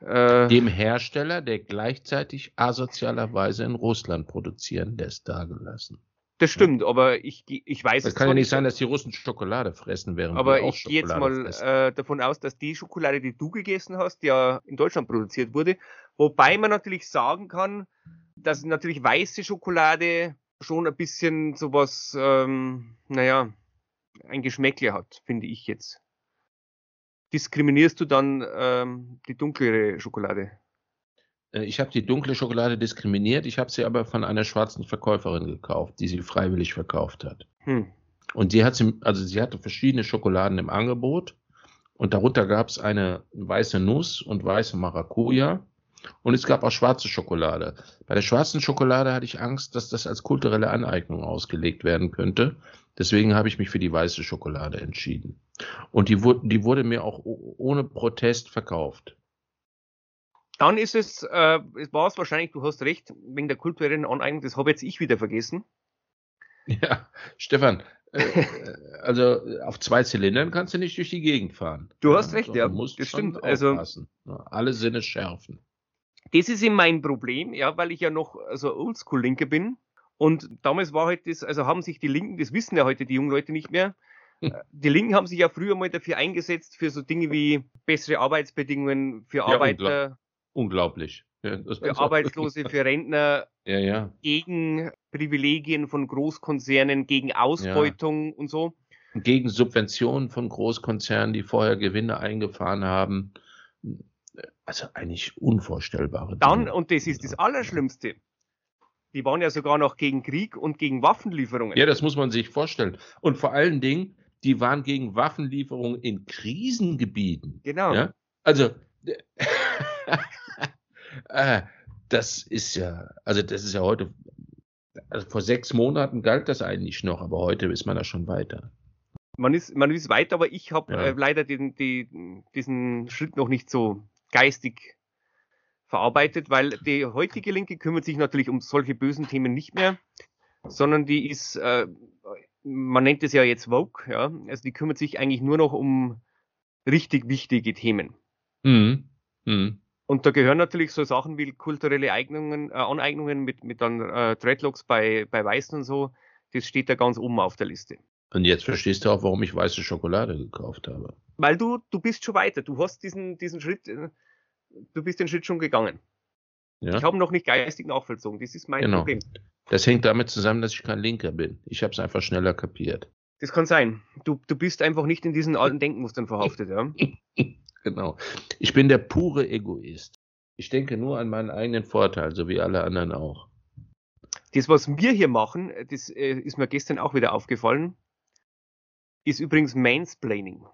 äh, dem Hersteller, der gleichzeitig asozialerweise in Russland produzieren lässt, dagelassen. Das stimmt, ja. aber ich, ich weiß es Es kann ja nicht sein, dass die Russen Schokolade fressen, während Aber ich gehe jetzt mal äh, davon aus, dass die Schokolade, die du gegessen hast, ja in Deutschland produziert wurde. Wobei man natürlich sagen kann, dass natürlich weiße Schokolade schon ein bisschen sowas, ähm, naja, ein Geschmäckle hat, finde ich jetzt diskriminierst du dann ähm, die dunklere Schokolade? Äh, ich habe die dunkle Schokolade diskriminiert, ich habe sie aber von einer schwarzen Verkäuferin gekauft, die sie freiwillig verkauft hat. Hm. Und die hat sie, also sie hatte verschiedene Schokoladen im Angebot und darunter gab es eine weiße Nuss und weiße Maracuja und es gab auch schwarze Schokolade. Bei der schwarzen Schokolade hatte ich Angst, dass das als kulturelle Aneignung ausgelegt werden könnte. Deswegen habe ich mich für die weiße Schokolade entschieden. Und die, wurde, die wurde mir auch ohne Protest verkauft. Dann ist es, äh, es war es wahrscheinlich, du hast recht, wegen der kulturellen Aneignung, das habe jetzt ich wieder vergessen. Ja, Stefan, äh, <laughs> äh, also auf zwei Zylindern kannst du nicht durch die Gegend fahren. Du hast recht, ja. Du musst das stimmt. Also alle Sinne schärfen das ist eben mein Problem, ja, weil ich ja noch also Oldschool-Linker bin. Und damals war halt das, also haben sich die Linken, das wissen ja heute die jungen Leute nicht mehr, hm. äh, die Linken haben sich ja früher mal dafür eingesetzt, für so Dinge wie bessere Arbeitsbedingungen für ja, Arbeiter. Unglaublich. Ja, für Arbeitslose, für Rentner, <laughs> ja, ja. gegen Privilegien von Großkonzernen, gegen Ausbeutung und so. Gegen Subventionen von Großkonzernen, die vorher Gewinne eingefahren haben also eigentlich unvorstellbare Dann, Dinge. und das ist das Allerschlimmste, die waren ja sogar noch gegen Krieg und gegen Waffenlieferungen. Ja, das muss man sich vorstellen. Und vor allen Dingen, die waren gegen Waffenlieferungen in Krisengebieten. Genau. Ja? Also, <laughs> äh, das ist ja, also das ist ja heute, also vor sechs Monaten galt das eigentlich noch, aber heute ist man da schon weiter. Man ist, man ist weiter, aber ich habe Ja. äh, leider den, die, diesen Schritt noch nicht so geistig verarbeitet, weil die heutige Linke kümmert sich natürlich um solche bösen Themen nicht mehr, sondern die ist, äh, man nennt es ja jetzt Vogue, ja, also die kümmert sich eigentlich nur noch um richtig wichtige Themen. Mhm. Mhm. Und da gehören natürlich so Sachen wie kulturelle Eignungen, äh, Aneignungen mit, mit dann äh, Dreadlocks bei, bei Weißen und so, das steht da ganz oben auf der Liste. Und jetzt verstehst du auch, warum ich weiße Schokolade gekauft habe. Weil du, du bist schon weiter, du hast diesen, diesen Schritt, äh, du bist den Schritt schon gegangen. Ja? Ich habe noch nicht geistig nachvollzogen, das ist mein Genau. Problem. Das hängt damit zusammen, dass ich kein Linker bin. Ich habe es einfach schneller kapiert. Das kann sein. Du, du bist einfach nicht in diesen alten Denkmustern verhaftet, ja. <laughs> Genau. Ich bin der pure Egoist. Ich denke nur an meinen eigenen Vorteil, so wie alle anderen auch. Das, was wir hier machen, das äh, ist mir gestern auch wieder aufgefallen, ist übrigens Mansplaining.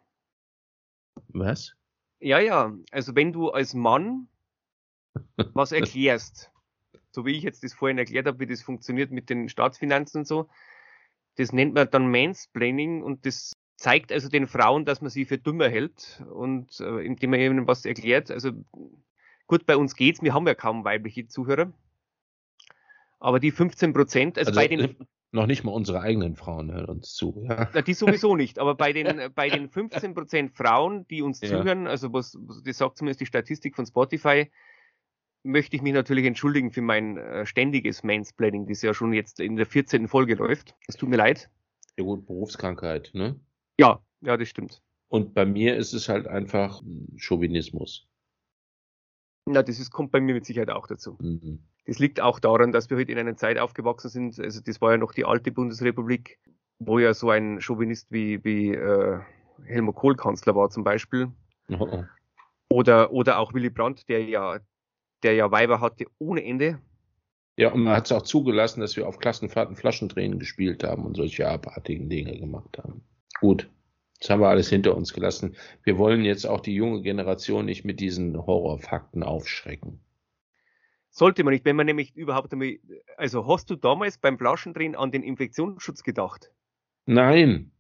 Was? Ja, ja. Also wenn du als Mann was <laughs> erklärst, so wie ich jetzt das vorhin erklärt habe, wie das funktioniert mit den Staatsfinanzen und so, das nennt man dann Mansplaining und das zeigt also den Frauen, dass man sie für dümmer hält und äh, indem man ihnen was erklärt. Also gut, bei uns geht's, wir haben ja kaum weibliche Zuhörer. Aber die 15 Prozent, also, Also, bei den Noch nicht mal unsere eigenen Frauen hören uns zu. Ja? Die sowieso <laughs> nicht, aber bei den, äh, bei den 15% Frauen, die uns Ja. zuhören, also was, was das sagt zumindest die Statistik von Spotify, möchte ich mich natürlich entschuldigen für mein äh, ständiges Mansplaining, das ja schon jetzt in der 14. Folge läuft. Es tut mir leid. ja gut, Berufskrankheit, ne? Ja, ja, das stimmt. Und bei mir ist es halt einfach Chauvinismus. Na, das ist, kommt bei mir mit Sicherheit auch dazu. Mhm. Das liegt auch daran, dass wir heute in einer Zeit aufgewachsen sind, also das war ja noch die alte Bundesrepublik, wo ja so ein Chauvinist wie, wie äh, Helmut Kohl Kanzler war zum Beispiel. Oh. Oder, oder auch Willy Brandt, der ja, der ja Weiber hatte ohne Ende. Ja, und man hat es auch zugelassen, dass wir auf Klassenfahrten Flaschendrehen gespielt haben und solche abartigen Dinge gemacht haben. Gut, das haben wir alles hinter uns gelassen. Wir wollen jetzt auch die junge Generation nicht mit diesen Horrorfakten aufschrecken. Sollte man nicht, wenn man nämlich überhaupt einmal, also hast du damals beim Flaschendrehen an den Infektionsschutz gedacht? Nein,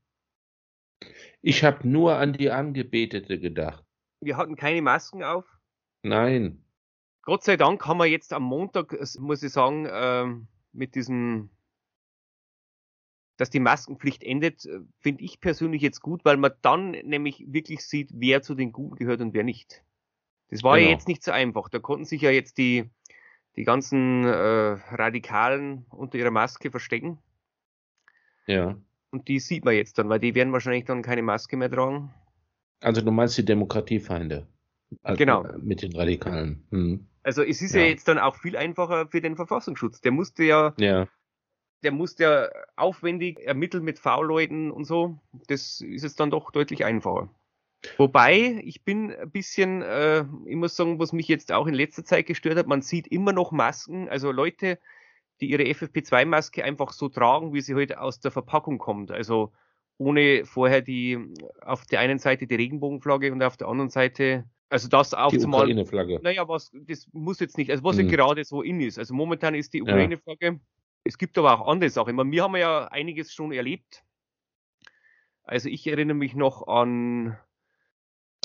ich habe nur an die Angebetete gedacht. Wir hatten keine Masken auf. Nein, Gott sei Dank haben wir jetzt am Montag, muss ich sagen, ähm, mit diesem, dass die Maskenpflicht endet, äh, finde ich persönlich jetzt gut, weil man dann nämlich wirklich sieht, wer zu den Guten gehört und wer nicht. Das war ja Genau. jetzt nicht so einfach. Da konnten sich ja jetzt die, die ganzen äh, Radikalen unter ihrer Maske verstecken. ja. Und die sieht man jetzt dann, weil die werden wahrscheinlich dann keine Maske mehr tragen. Also du meinst die Demokratiefeinde. Also, Genau. äh, Mit den Radikalen. Hm. Also es ist ja. Ja. jetzt dann auch viel einfacher für den Verfassungsschutz. Der musste ja, Ja, der musste ja aufwendig ermitteln mit V-Leuten und so. Das ist jetzt dann doch deutlich einfacher. Wobei, ich bin ein bisschen, äh, ich muss sagen, was mich jetzt auch in letzter Zeit gestört hat, man sieht immer noch Masken, also Leute, die ihre FFP2-Maske einfach so tragen, wie sie heute aus der Verpackung kommt. Also ohne vorher die auf der einen Seite die Regenbogenflagge und auf der anderen Seite, also das die aufzumal. Ukraine-Flagge. Naja, was, das muss jetzt nicht, also was ja gerade so in ist. Also momentan ist die Ukraine-Flagge. Es gibt aber auch andere Sachen. Ich meine, wir haben ja einiges schon erlebt. Also ich erinnere mich noch an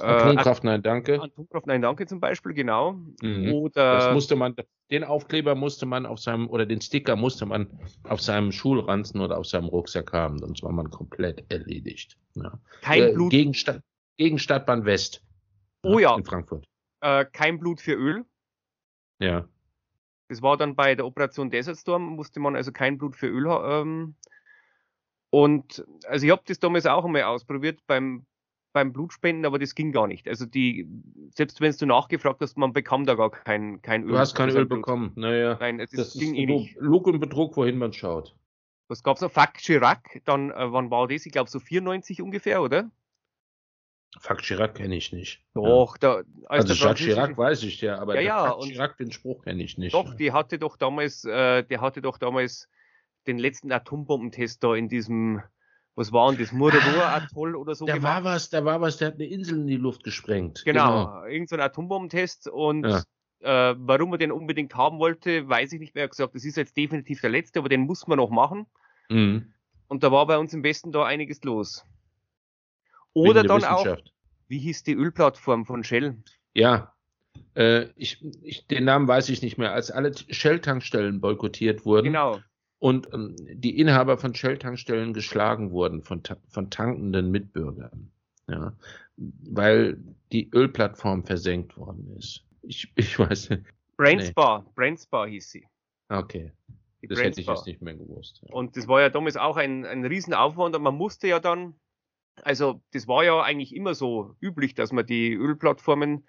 äh, Atomkraft, nein, danke. Atomkraft, nein, danke zum Beispiel, genau. Mhm. Oder Das musste man, den Aufkleber musste man auf seinem, oder den Sticker musste man auf seinem Schulranzen oder auf seinem Rucksack haben, sonst war man komplett erledigt. Ja. kein Äh, Blut, Gegen, Stadt, gegen Stadtbahn West. Oh ja. In Frankfurt. äh, kein Blut für Öl. Ja. Das war dann bei der Operation Desert Storm, musste man also kein Blut für Öl ha- ähm, Und also ich habe das damals auch einmal ausprobiert beim, beim Blutspenden, aber das ging gar nicht. Also die, selbst wenn du nachgefragt hast, man bekam da gar kein, kein Öl. Du hast kein Öl Blut. bekommen. Naja. Nein, das, Das ging ist eh nicht. Lug und Betrug, wohin man schaut. Was gab's noch? Fuck Chirac, dann, äh, wann war das? Ich glaube so 94 ungefähr, oder? Fuck Chirac kenne ich nicht. Doch, da, als Also Jacques Chirac weiß ich ja, aber Ja, ja, Fuck Chirac, den Spruch kenne ich nicht. Doch, die hatte doch damals, äh, der hatte doch damals den letzten Atombommentest da in diesem was war denn das? Mururoa-Atoll oder so Da gemacht. war was, da war was, der hat eine Insel in die Luft gesprengt. Genau, irgend so ein Atombombentest und Ja. äh, warum er den unbedingt haben wollte, weiß ich nicht mehr. Er hat gesagt, das ist jetzt definitiv der letzte, aber den muss man noch machen. Mhm. Und da war bei uns im Westen da einiges los. Oder der dann auch, wie hieß die Ölplattform von Shell? Ja. Äh, ich, ich, den Namen weiß ich nicht mehr. Als alle Shell-Tankstellen boykottiert wurden Genau. Und ähm, die Inhaber von Shell-Tankstellen geschlagen wurden von, von tankenden Mitbürgern. Ja. Weil die Ölplattform versenkt worden ist. Ich, ich weiß nicht. Brandspar, Brandspar hieß sie. Okay. Die Das hätte ich jetzt nicht mehr gewusst. Ja. Und das war ja damals auch ein, ein Riesenaufwand und man musste ja dann, also das war ja eigentlich immer so üblich, dass man die Ölplattformen,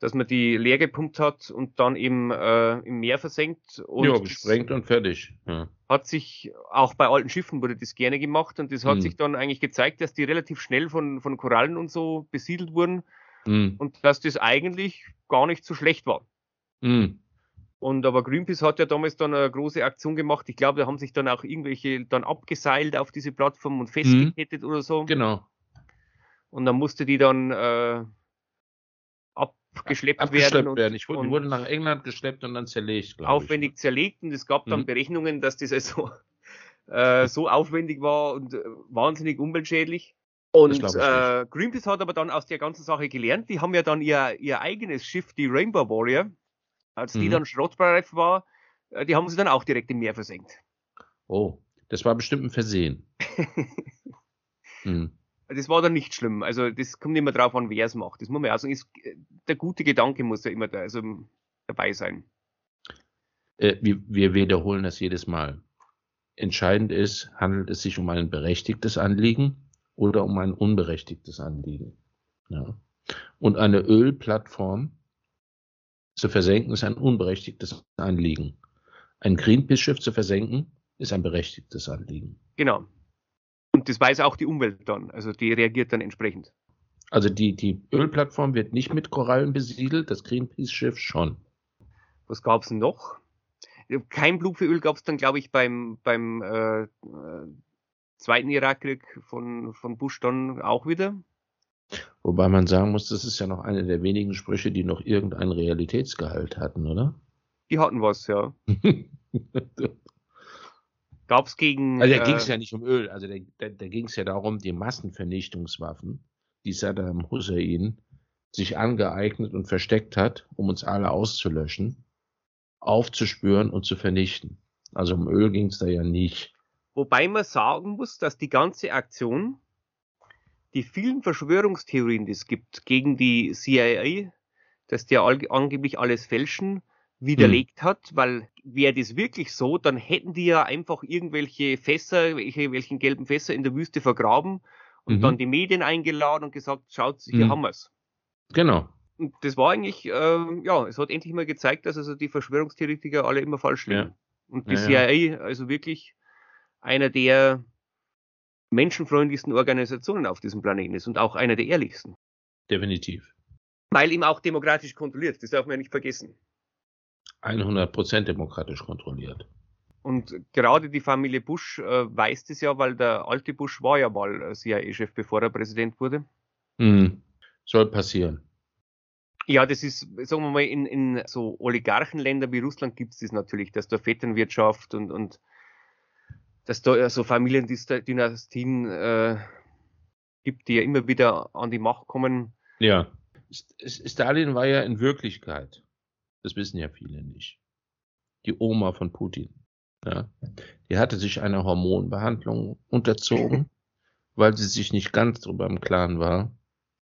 dass man die leer gepumpt hat und dann eben äh, im Meer versenkt. Und ja, gesprengt und fertig. Ja. hat sich, auch bei alten Schiffen wurde das gerne gemacht und das hat Mhm. sich dann eigentlich gezeigt, dass die relativ schnell von, von Korallen und so besiedelt wurden Mhm. und dass das eigentlich gar nicht so schlecht war. Mhm. Und aber Greenpeace hat ja damals dann eine große Aktion gemacht. Ich glaube, da haben sich dann auch irgendwelche dann abgeseilt auf diese Plattform und festgekettet oder so. Genau. Und dann musste die dann äh, Abgeschleppt werden. werden. Und, Ich wurde, und die wurde nach England geschleppt und dann zerlegt, glaube aufwendig zerlegt. Und es gab dann Mhm. Berechnungen, dass das also <laughs> äh, so aufwendig war und äh, wahnsinnig umweltschädlich. Und ich äh, Greenpeace hat aber dann aus der ganzen Sache gelernt. Die haben ja dann ihr, ihr eigenes Schiff, die Rainbow Warrior, als die Mhm. dann schrottreif war, äh, die haben sie dann auch direkt im Meer versenkt. ich. Oh, das war bestimmt ein Versehen. <laughs> Hm. Das war dann nicht schlimm. Also das kommt immer drauf an, wer es macht. Das muss man auch sagen. Ist, der gute Gedanke muss ja immer da, also dabei sein. Äh, wir, wir wiederholen das jedes Mal. Entscheidend ist, handelt es sich um ein berechtigtes Anliegen oder um ein unberechtigtes Anliegen. Ja. Und eine Ölplattform zu versenken ist ein unberechtigtes Anliegen. Ein Greenpeace-Schiff zu versenken ist ein berechtigtes Anliegen. Genau. Und das weiß auch die Umwelt dann. Also die reagiert dann entsprechend. Also die, die Ölplattform wird nicht mit Korallen besiedelt, das Greenpeace-Schiff schon. Was gab's denn noch? Kein Blut für Öl gab's dann, glaube ich, beim, beim äh, äh, zweiten Irakkrieg von, von Bush dann auch wieder. Wobei man sagen muss, das ist ja noch eine der wenigen Sprüche, die noch irgendeinen Realitätsgehalt hatten, oder? Die hatten was, ja. <laughs> Gab's gegen. Also da äh, ging es ja nicht um Öl, also da, da, da ging es ja darum, die Massenvernichtungswaffen, die Saddam Hussein sich angeeignet und versteckt hat, um uns alle auszulöschen, aufzuspüren und zu vernichten. Also um Öl ging es da ja nicht. Wobei man sagen muss, dass die ganze Aktion, die vielen Verschwörungstheorien, die es gibt gegen die CIA, dass die angeblich alles fälschen, widerlegt hat, weil wäre das wirklich so, dann hätten die ja einfach irgendwelche Fässer, welche, welchen gelben Fässer in der Wüste vergraben und Mhm. dann die Medien eingeladen und gesagt, schaut, hier Mhm. haben wir's. Genau. Und das war eigentlich, äh, ja, es hat endlich mal gezeigt, dass also die Verschwörungstheoretiker alle immer falsch liegen. Ja. Und die Ja, CIA, also wirklich einer der menschenfreundlichsten Organisationen auf diesem Planeten ist und auch einer der ehrlichsten. Definitiv. Weil ihm auch demokratisch kontrolliert, das darf man ja nicht vergessen. 100% demokratisch kontrolliert. Und gerade die Familie Bush äh, weiß das ja, weil der alte Bush war ja mal äh, CIA-Chef, bevor er Präsident wurde. Hm. Soll passieren. Ja, das ist, sagen wir mal, in, in so Oligarchenländern wie Russland gibt es das natürlich, dass da Vetternwirtschaft und, und dass da so Familiendynastien äh, gibt, die ja immer wieder an die Macht kommen. Ja. Stalin war ja in Wirklichkeit, das wissen ja viele nicht, die Oma von Putin. Ja. Die hatte sich einer Hormonbehandlung unterzogen, <laughs> weil sie sich nicht ganz darüber im Klaren war,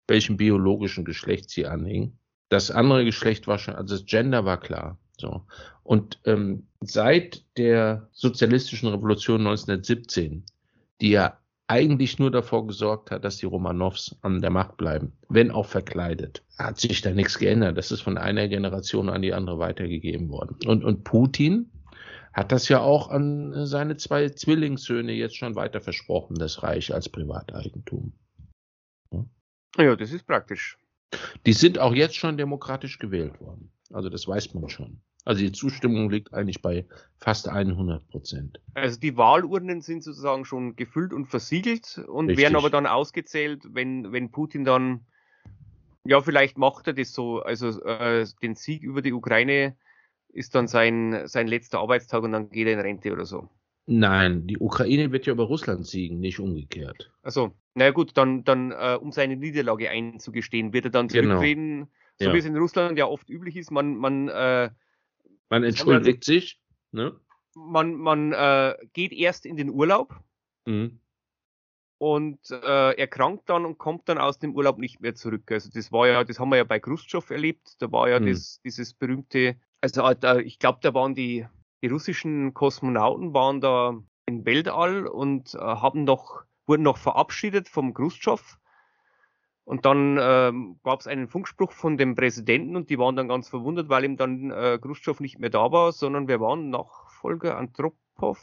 welchem biologischen Geschlecht sie anhing. Das andere Geschlecht war schon, also das Gender war klar. So. Und ähm, seit der sozialistischen Revolution 1917, die ja eigentlich nur davor gesorgt hat, dass die Romanows an der Macht bleiben, wenn auch verkleidet, hat sich da nichts geändert. Das ist von einer Generation an die andere weitergegeben worden. Und, und Putin hat das ja auch an seine zwei Zwillingssöhne jetzt schon weiter versprochen, das Reich als Privateigentum. Ja, das ist praktisch. Die sind auch jetzt schon demokratisch gewählt worden. Also das weiß man schon. Also die Zustimmung liegt eigentlich bei fast 100 Prozent. Also die Wahlurnen sind sozusagen schon gefüllt und versiegelt und Richtig. werden aber dann ausgezählt, wenn, wenn Putin dann, ja, vielleicht macht er das so, also äh, den Sieg über die Ukraine ist dann sein, sein letzter Arbeitstag und dann geht er in Rente oder so. Nein, die Ukraine wird ja über Russland siegen, nicht umgekehrt. Also, na gut, dann, dann äh, um seine Niederlage einzugestehen, wird er dann zurücktreten, genau. so ja. wie es in Russland ja oft üblich ist. Man, man äh, man entschuldigt also, sich. Ne? Man, man äh, geht erst in den Urlaub mhm. und äh, erkrankt dann und kommt dann aus dem Urlaub nicht mehr zurück. Also das war ja, das haben wir ja bei Khrushchev erlebt. Da war ja mhm. das, dieses berühmte, also äh, ich glaube, da waren die, die russischen Kosmonauten waren da im Weltall und äh, haben noch, wurden noch verabschiedet vom Khrushchev und dann ähm, gab es einen Funkspruch von dem Präsidenten und die waren dann ganz verwundert, weil ihm dann äh, Khrushchev nicht mehr da war, sondern wir waren Nachfolger Andropov.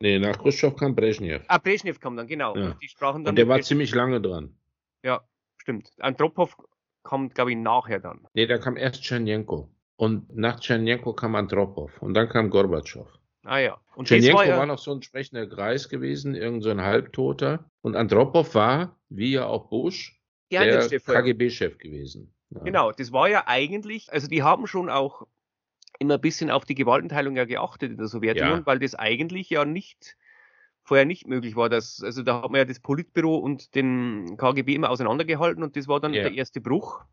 Nee, nach Khrushchev kam Brezhnev. Ah, Brezhnev kam dann, genau. Ja. Und die sprachen dann. Und der war ziemlich lange dran. Ja, stimmt. Andropov kommt, glaube ich, nachher dann. Nee, da kam erst Tschernjenko. Und nach Tschernjenko kam Andropov. Und dann kam Gorbatschow. Ah ja. Und Tschernjenko war, ja war, noch so ein sprechender Greis gewesen, irgend so ein Halbtoter. Und Andropov war, wie ja auch Bush, der KGB-Chef gewesen. Ja. Genau, das war ja eigentlich, also die haben schon auch immer ein bisschen auf die Gewaltenteilung ja geachtet in der Sowjetunion, ja. weil das eigentlich ja nicht vorher nicht möglich war. Dass, also da hat man ja das Politbüro und den KGB immer auseinandergehalten und das war dann ja. der erste Bruch.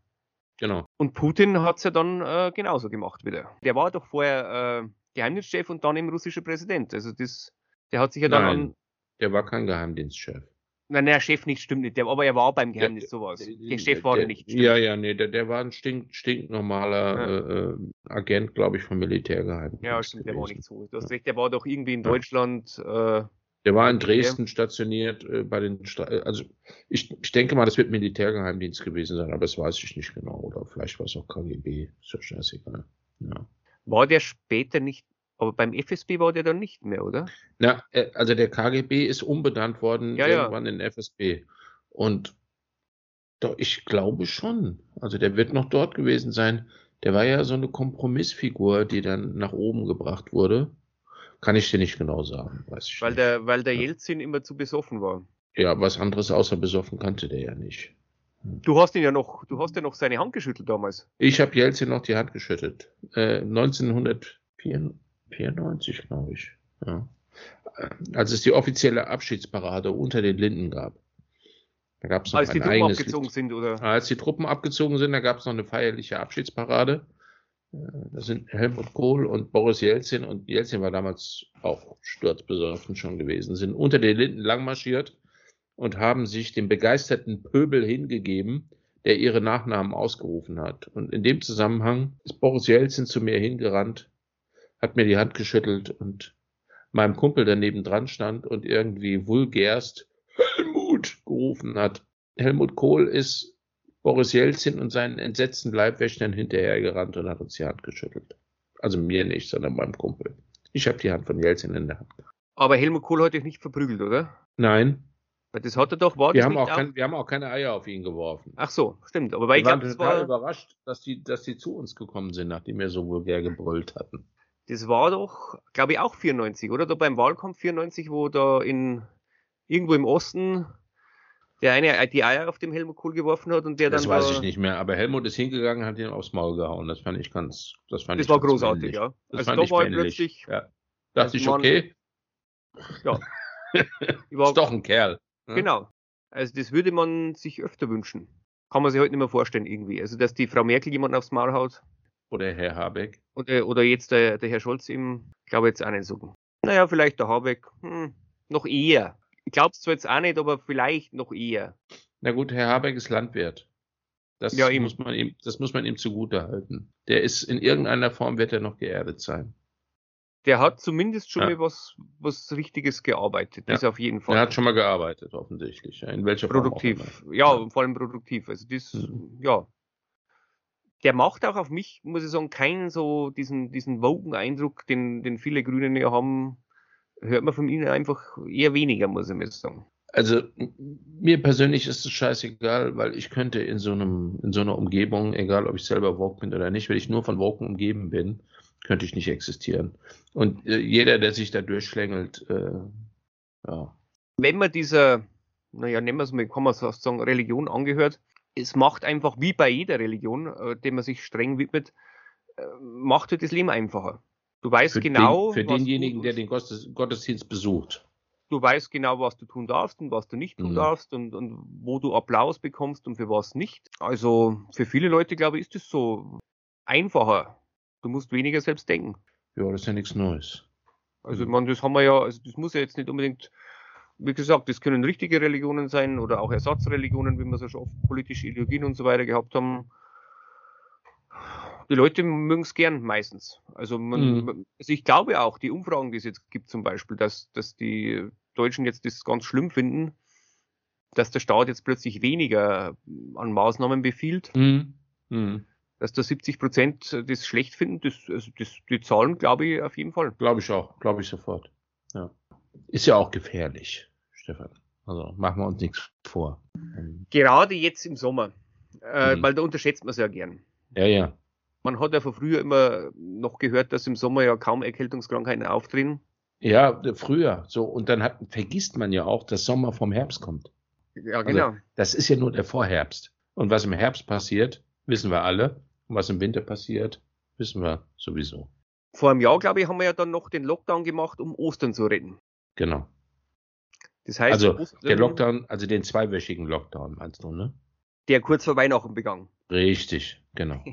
Genau. Und Putin hat es ja dann äh, genauso gemacht wieder. Der war doch vorher äh, Geheimdienstchef und dann eben russischer Präsident. Also das, der hat sich ja dann Nein, an. Der war kein Geheimdienstchef. Nein, der Chef nicht, stimmt nicht. Der, aber er war beim Geheimnis der, sowas. Der, Chef war der, nicht. Stimmt. Ja, ja, nee, der, der war ein stink, stinknormaler ja. äh, äh Agent, glaube ich, vom Militärgeheimnis. Ja, stimmt, der war nicht so. Hast recht, der war doch irgendwie in Deutschland. Äh, der war in Dresden stationiert äh, bei den, Sta also ich, ich denke mal, das wird Militärgeheimdienst gewesen sein, aber das weiß ich nicht genau. Oder vielleicht war es auch KGB, ist ja scheißegal. Ja. War der später nicht aber beim FSB war der dann nicht mehr, oder? Na, äh, also der KGB ist umbenannt worden ja, irgendwann ja. in FSB. Und doch, ich glaube schon. Also der wird noch dort gewesen sein. Der war ja so eine Kompromissfigur, die dann nach oben gebracht wurde. Kann ich dir nicht genau sagen, weiß ich weil nicht. Der, weil der Jelzin immer zu besoffen war. Ja, was anderes außer besoffen kannte der ja nicht. Du hast ihn ja noch, du hast ja noch seine Hand geschüttelt damals. Ich habe Jelzin noch die Hand geschüttelt. Äh, 1904, 94, glaube ich. Ja. Als es die offizielle Abschiedsparade unter den Linden gab. Da gab es noch Als die Truppen abgezogen Lied. sind, oder? Als die Truppen abgezogen sind, da gab es noch eine feierliche Abschiedsparade. Äh, da sind Helmut Kohl und Boris Jelzin und Jelzin war damals auch sturzbesoffen schon gewesen, sind unter den Linden langmarschiert und haben sich dem begeisterten Pöbel hingegeben, der ihre Nachnamen ausgerufen hat. Und in dem Zusammenhang ist Boris Jelzin zu mir hingerannt hat mir die Hand geschüttelt und meinem Kumpel, der nebendran stand und irgendwie vulgärst Helmut gerufen hat. Helmut Kohl ist Boris Jelzin und seinen entsetzten Leibwächtern hinterhergerannt und hat uns die Hand geschüttelt. Also mir nicht, sondern meinem Kumpel. Ich habe die Hand von Jelzin in der Hand. Aber Helmut Kohl hat dich nicht verprügelt, oder? Nein. Das hat er doch, war wir haben, auch kein, wir haben auch keine Eier auf ihn geworfen. Ach so, stimmt. Aber weil wir ich waren glaub, total war... überrascht, dass die, dass die zu uns gekommen sind, nachdem wir so vulgär gebrüllt hatten. Das war doch, glaube ich, auch 94, oder? Da beim Wahlkampf 94, wo da in irgendwo im Osten der eine die Eier auf dem Helmut Kohl geworfen hat und der das dann. Das weiß ich nicht mehr, aber Helmut ist hingegangen, hat ihn aufs Maul gehauen. Das fand ich ganz, das fand das ich war großartig, männlich. ja. Das also da war männlich. plötzlich. Ja. Dachte ich, okay. Ja. <laughs> ist doch ein Kerl. Ne? Genau. Also das würde man sich öfter wünschen. Kann man sich heute nicht mehr vorstellen irgendwie. Also dass die Frau Merkel jemanden aufs Maul haut. Oder Herr Habeck. Oder, oder jetzt der, der Herr Scholz im, glaube jetzt auch nicht so. Naja, vielleicht der Habeck. Hm, noch eher. Ich glaube es zwar jetzt auch nicht, aber vielleicht noch eher. Na gut, Herr Habeck ist Landwirt. Das, ja, muss, man ihm, das muss man ihm zugute halten. Der ist in irgendeiner Form wird er noch geerdet sein. Der hat zumindest schon ja. mal was, was Richtiges gearbeitet. Das auf jeden Fall. Er hat schon mal gearbeitet, offensichtlich. In welcher produktiv. Form? Produktiv. Ja, vor allem produktiv. Also das, mhm. ja, der macht auch auf mich, muss ich sagen, keinen so diesen, diesen Wogen-Eindruck, den, den viele Grünen ja haben, hört man von ihnen einfach eher weniger, muss ich mir sagen. Also mir persönlich ist es scheißegal, weil ich könnte in so einem, in so einer Umgebung, egal ob ich selber Woke bin oder nicht, wenn ich nur von Woken umgeben bin, könnte ich nicht existieren. Und äh, jeder, der sich da durchschlängelt, äh, ja. Wenn man dieser, naja, nehmen wir es mal, kann man so sagen, Religion angehört, es macht einfach wie bei jeder Religion, äh, dem man sich streng widmet, äh, macht halt das Leben einfacher. Du weißt für genau. Den, für denjenigen, der den Gottesdienst besucht. Du weißt genau, was du tun darfst und was du nicht tun mhm. darfst und, und wo du Applaus bekommst und für was nicht. Also für viele Leute, glaube ich, ist es so einfacher. Du musst weniger selbst denken. Ja, das ist ja nichts Neues. Also, man, das haben wir ja, also das muss ja jetzt nicht unbedingt, wie gesagt, das können richtige Religionen sein oder auch Ersatzreligionen, wie wir so schon oft politische Ideologien und so weiter gehabt haben. Die Leute mögen es gern meistens. Also, man, mhm. also ich glaube auch, die Umfragen, die es jetzt gibt zum Beispiel, dass, dass die Deutschen jetzt das ganz schlimm finden, dass der Staat jetzt plötzlich weniger an Maßnahmen befiehlt. Mhm. Mhm dass da 70 Prozent das schlecht finden, das, also das, die Zahlen glaube ich auf jeden Fall. Glaube ich auch, glaube ich sofort. Ja. Ist ja auch gefährlich, Stefan. Also machen wir uns nichts vor. Gerade jetzt im Sommer, äh, mhm. weil da unterschätzt man es ja gern. Ja, ja. Man hat ja von früher immer noch gehört, dass im Sommer ja kaum Erkältungskrankheiten auftreten. Ja, früher. So, und dann hat, vergisst man ja auch, dass Sommer vom Herbst kommt. Ja, genau. Also, das ist ja nur der Vorherbst. Und was im Herbst passiert, wissen wir alle. Und was im Winter passiert, wissen wir sowieso. Vor einem Jahr, glaube ich, haben wir ja dann noch den Lockdown gemacht, um Ostern zu retten. Genau. Das heißt, also der Lockdown, also den zweiwöchigen Lockdown, meinst du, ne? Der kurz vor Weihnachten begann. Richtig, genau.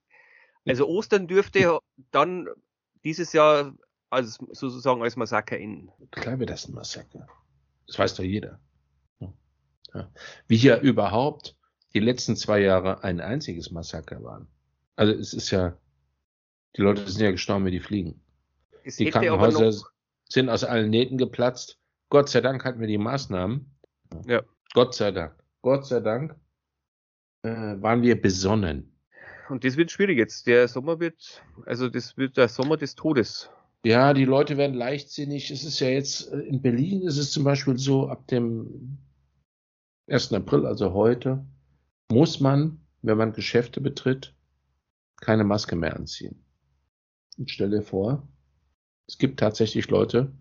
<laughs> also Ostern dürfte dann dieses Jahr als sozusagen als Massaker enden. Klar wird das ein Massaker. Das weiß doch jeder. Ja. Wie hier überhaupt die letzten zwei Jahre ein einziges Massaker waren. Also es ist ja, die Leute sind ja gestorben wie die Fliegen. Es die Krankenhäuser sind aus allen Nähten geplatzt. Gott sei Dank hatten wir die Maßnahmen. Ja. Gott sei Dank. Gott sei Dank äh, waren wir besonnen. Und das wird schwierig jetzt. Der Sommer wird, also das wird der Sommer des Todes. Ja, die Leute werden leichtsinnig. Es ist ja jetzt, äh, in Berlin ist es zum Beispiel so, ab dem 1. April, also heute, muss man, wenn man Geschäfte betritt, keine Maske mehr anziehen. Und stell dir vor, es gibt tatsächlich Leute,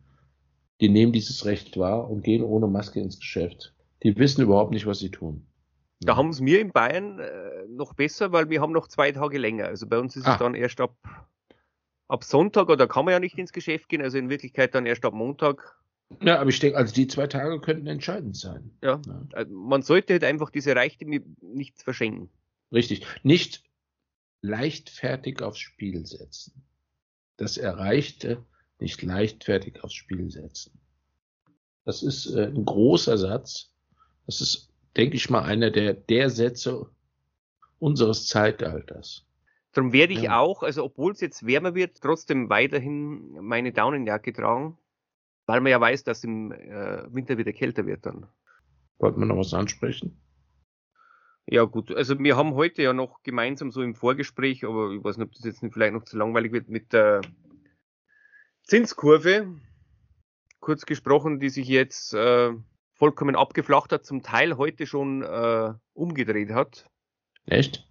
die nehmen dieses Recht wahr und gehen ohne Maske ins Geschäft. Die wissen überhaupt nicht, was sie tun. Da haben es mir in Bayern äh, noch besser, weil wir haben noch zwei Tage länger. Also bei uns ist ah. es dann erst ab, ab Sonntag oder kann man ja nicht ins Geschäft gehen, also in Wirklichkeit dann erst ab Montag ja, aber ich denke, also die zwei Tage könnten entscheidend sein. Ja, ja. Also man sollte halt einfach diese Reichtümer nicht verschenken. Richtig. Nicht leichtfertig aufs Spiel setzen. Das Erreichte nicht leichtfertig aufs Spiel setzen. Das ist äh, ein großer Satz. Das ist, denke ich mal, einer der, der Sätze unseres Zeitalters. Darum werde ich ja. auch, also obwohl es jetzt wärmer wird, trotzdem weiterhin meine Daunenjacke tragen. Weil man ja weiß, dass im äh, Winter wieder kälter wird dann. Wollten wir noch was ansprechen? Ja, gut. Also wir haben heute ja noch gemeinsam so im Vorgespräch, aber ich weiß nicht, ob das jetzt nicht vielleicht noch zu langweilig wird, mit der Zinskurve kurz gesprochen, die sich jetzt äh, vollkommen abgeflacht hat, zum Teil heute schon äh, umgedreht hat. Echt?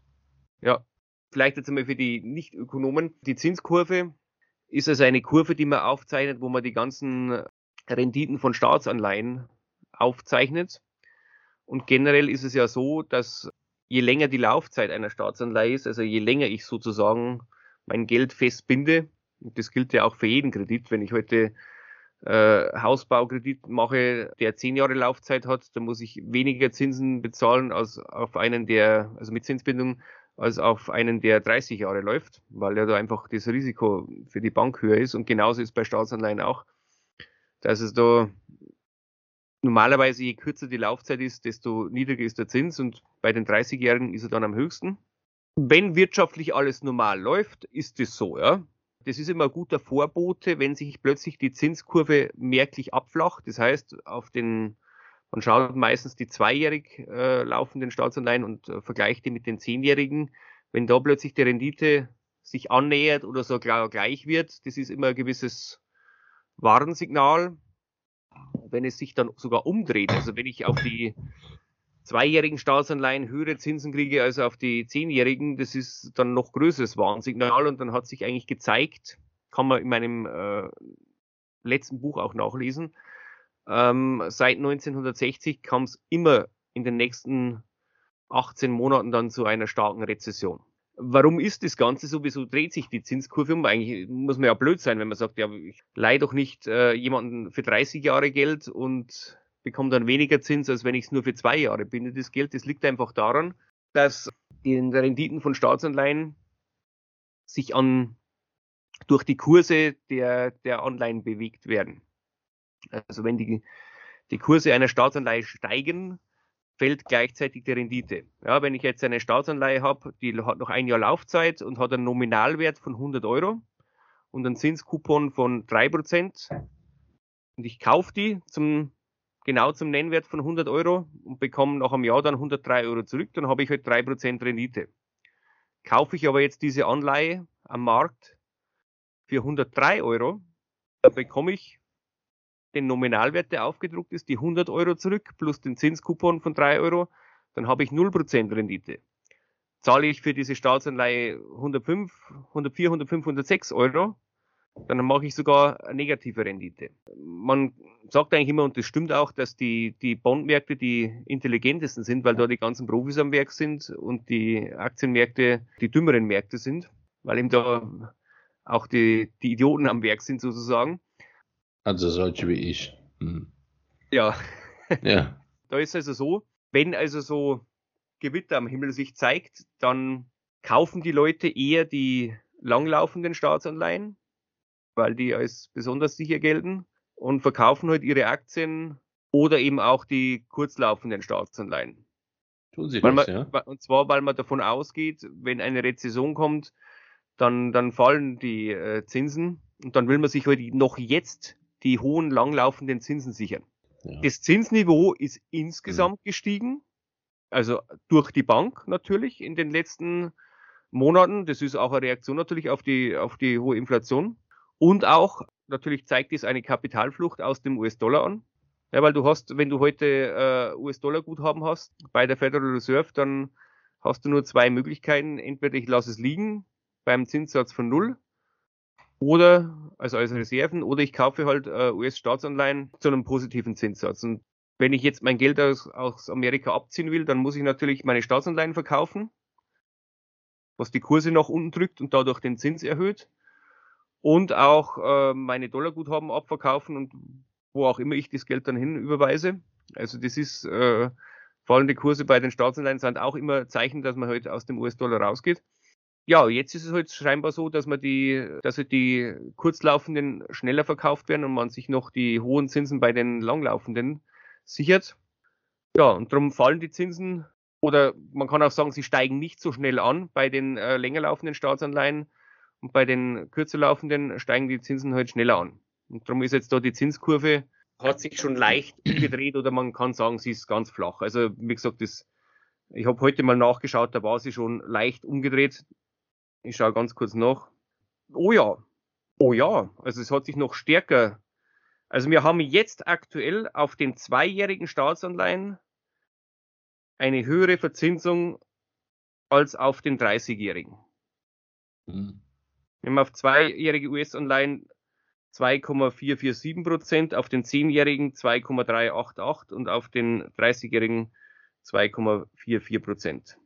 Ja. Vielleicht jetzt einmal für die Nicht-Ökonomen. Die Zinskurve ist also eine Kurve, die man aufzeichnet, wo man die ganzen Renditen von Staatsanleihen aufzeichnet. Und generell ist es ja so, dass je länger die Laufzeit einer Staatsanleihe ist, also je länger ich sozusagen mein Geld festbinde, das gilt ja auch für jeden Kredit, wenn ich heute äh, Hausbaukredit mache, der zehn Jahre Laufzeit hat, dann muss ich weniger Zinsen bezahlen als auf einen, der, also mit Zinsbindung, als auf einen, der 30 Jahre läuft, weil ja da einfach das Risiko für die Bank höher ist. Und genauso ist bei Staatsanleihen auch, dass es da normalerweise je kürzer die Laufzeit ist, desto niedriger ist der Zins und bei den 30-Jährigen ist er dann am höchsten. Wenn wirtschaftlich alles normal läuft, ist es so, ja. Das ist immer guter Vorbote, wenn sich plötzlich die Zinskurve merklich abflacht. Das heißt, auf den man schaut meistens die zweijährig äh, laufenden Staatsanleihen und äh, vergleicht die mit den zehnjährigen. Wenn da plötzlich die Rendite sich annähert oder so gleich wird, das ist immer ein gewisses Warnsignal. Wenn es sich dann sogar umdreht, also wenn ich auf die zweijährigen Staatsanleihen höhere Zinsen kriege als auf die zehnjährigen, das ist dann noch größeres Warnsignal und dann hat sich eigentlich gezeigt, kann man in meinem äh, letzten Buch auch nachlesen, ähm, seit 1960 kam es immer in den nächsten 18 Monaten dann zu einer starken Rezession. Warum ist das Ganze so? Wieso dreht sich die Zinskurve um? Eigentlich muss man ja blöd sein, wenn man sagt, ja, ich leihe doch nicht äh, jemanden für 30 Jahre Geld und bekomme dann weniger Zins, als wenn ich es nur für zwei Jahre binde. Das Geld, das liegt einfach daran, dass die Renditen von Staatsanleihen sich an durch die Kurse der, der Anleihen bewegt werden. Also wenn die, die Kurse einer Staatsanleihe steigen, fällt gleichzeitig die Rendite. Ja, wenn ich jetzt eine Staatsanleihe habe, die hat noch ein Jahr Laufzeit und hat einen Nominalwert von 100 Euro und einen Zinskupon von 3% und ich kaufe die zum, genau zum Nennwert von 100 Euro und bekomme nach einem Jahr dann 103 Euro zurück, dann habe ich halt 3% Rendite. Kaufe ich aber jetzt diese Anleihe am Markt für 103 Euro, dann bekomme ich den Nominalwert, der aufgedruckt ist, die 100 Euro zurück plus den Zinskupon von 3 Euro, dann habe ich 0% Rendite. Zahle ich für diese Staatsanleihe 105, 104, 105, 106 Euro, dann mache ich sogar eine negative Rendite. Man sagt eigentlich immer, und das stimmt auch, dass die, die Bondmärkte die intelligentesten sind, weil da die ganzen Profis am Werk sind und die Aktienmärkte die dümmeren Märkte sind, weil eben da auch die, die Idioten am Werk sind sozusagen. Also solche wie ich. Hm. Ja. Ja. <laughs> Da ist also so, wenn also so Gewitter am Himmel sich zeigt, dann kaufen die Leute eher die langlaufenden Staatsanleihen, weil die als besonders sicher gelten und verkaufen halt ihre Aktien oder eben auch die kurzlaufenden Staatsanleihen. Tun sie das, man, ja? Und zwar, weil man davon ausgeht, wenn eine Rezession kommt, dann, dann fallen die äh, Zinsen und dann will man sich halt noch jetzt die hohen langlaufenden Zinsen sichern. ja. Das Zinsniveau ist insgesamt gestiegen, also durch die Bank natürlich in den letzten Monaten. Das ist auch eine Reaktion natürlich auf die, auf die hohe Inflation. Und auch natürlich zeigt dies eine Kapitalflucht aus dem US-Dollar an. Ja, weil du hast, wenn du heute äh, US-Dollar-Guthaben hast bei der Federal Reserve, dann hast du nur zwei Möglichkeiten. Entweder ich lasse es liegen beim Zinssatz von null oder also als Reserven oder ich kaufe halt äh, US-Staatsanleihen zu einem positiven Zinssatz. Und wenn ich jetzt mein Geld aus, aus Amerika abziehen will, dann muss ich natürlich meine Staatsanleihen verkaufen, was die Kurse nach unten drückt und dadurch den Zins erhöht. Und auch äh, meine Dollarguthaben abverkaufen und wo auch immer ich das Geld dann hin überweise. Also das ist äh, fallende Kurse bei den Staatsanleihen sind auch immer Zeichen, dass man halt aus dem US-Dollar rausgeht. Ja, jetzt ist es halt scheinbar so, dass man die, dass halt die kurzlaufenden schneller verkauft werden und man sich noch die hohen Zinsen bei den langlaufenden sichert. Ja, und darum fallen die Zinsen oder man kann auch sagen, sie steigen nicht so schnell an bei den äh, länger laufenden Staatsanleihen und bei den kürzer laufenden steigen die Zinsen halt schneller an. Und darum ist jetzt da die Zinskurve hat sich schon leicht umgedreht oder man kann sagen, sie ist ganz flach. Also wie gesagt, das, ich habe heute mal nachgeschaut, da war sie schon leicht umgedreht. Ich schaue ganz kurz nach. Oh ja, oh ja, also es hat sich noch stärker. Also wir haben jetzt aktuell auf den zweijährigen Staatsanleihen eine höhere Verzinsung als auf den 30-jährigen. Hm. Wir haben auf zweijährige US-Anleihen 2,447 Prozent, auf den 10-jährigen 2,388 und auf den 30-jährigen 2,44 Prozent.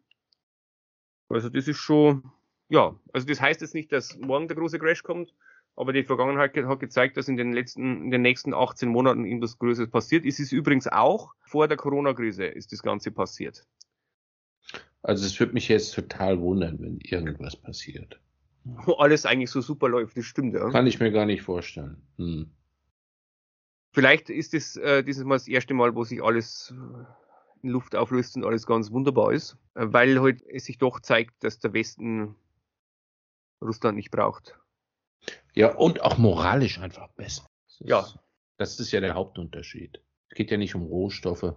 Also das ist schon, ja, also das heißt jetzt nicht, dass morgen der große Crash kommt, aber die Vergangenheit hat gezeigt, dass in den letzten, in den nächsten 18 Monaten irgendwas Größeres passiert. Es ist übrigens auch vor der Corona-Krise ist das Ganze passiert. Also es würde mich jetzt total wundern, wenn irgendwas passiert. Wo alles eigentlich so super läuft, das stimmt, ja. Kann ich mir gar nicht vorstellen. Hm. Vielleicht ist es äh, dieses Mal das erste Mal, wo sich alles äh, in Luft auflöst und alles ganz wunderbar ist, äh, weil halt es sich doch zeigt, dass der Westen Russland nicht braucht. Ja, und auch moralisch einfach besser. Das ist, Ja. Das ist ja der Hauptunterschied. Es geht ja nicht um Rohstoffe.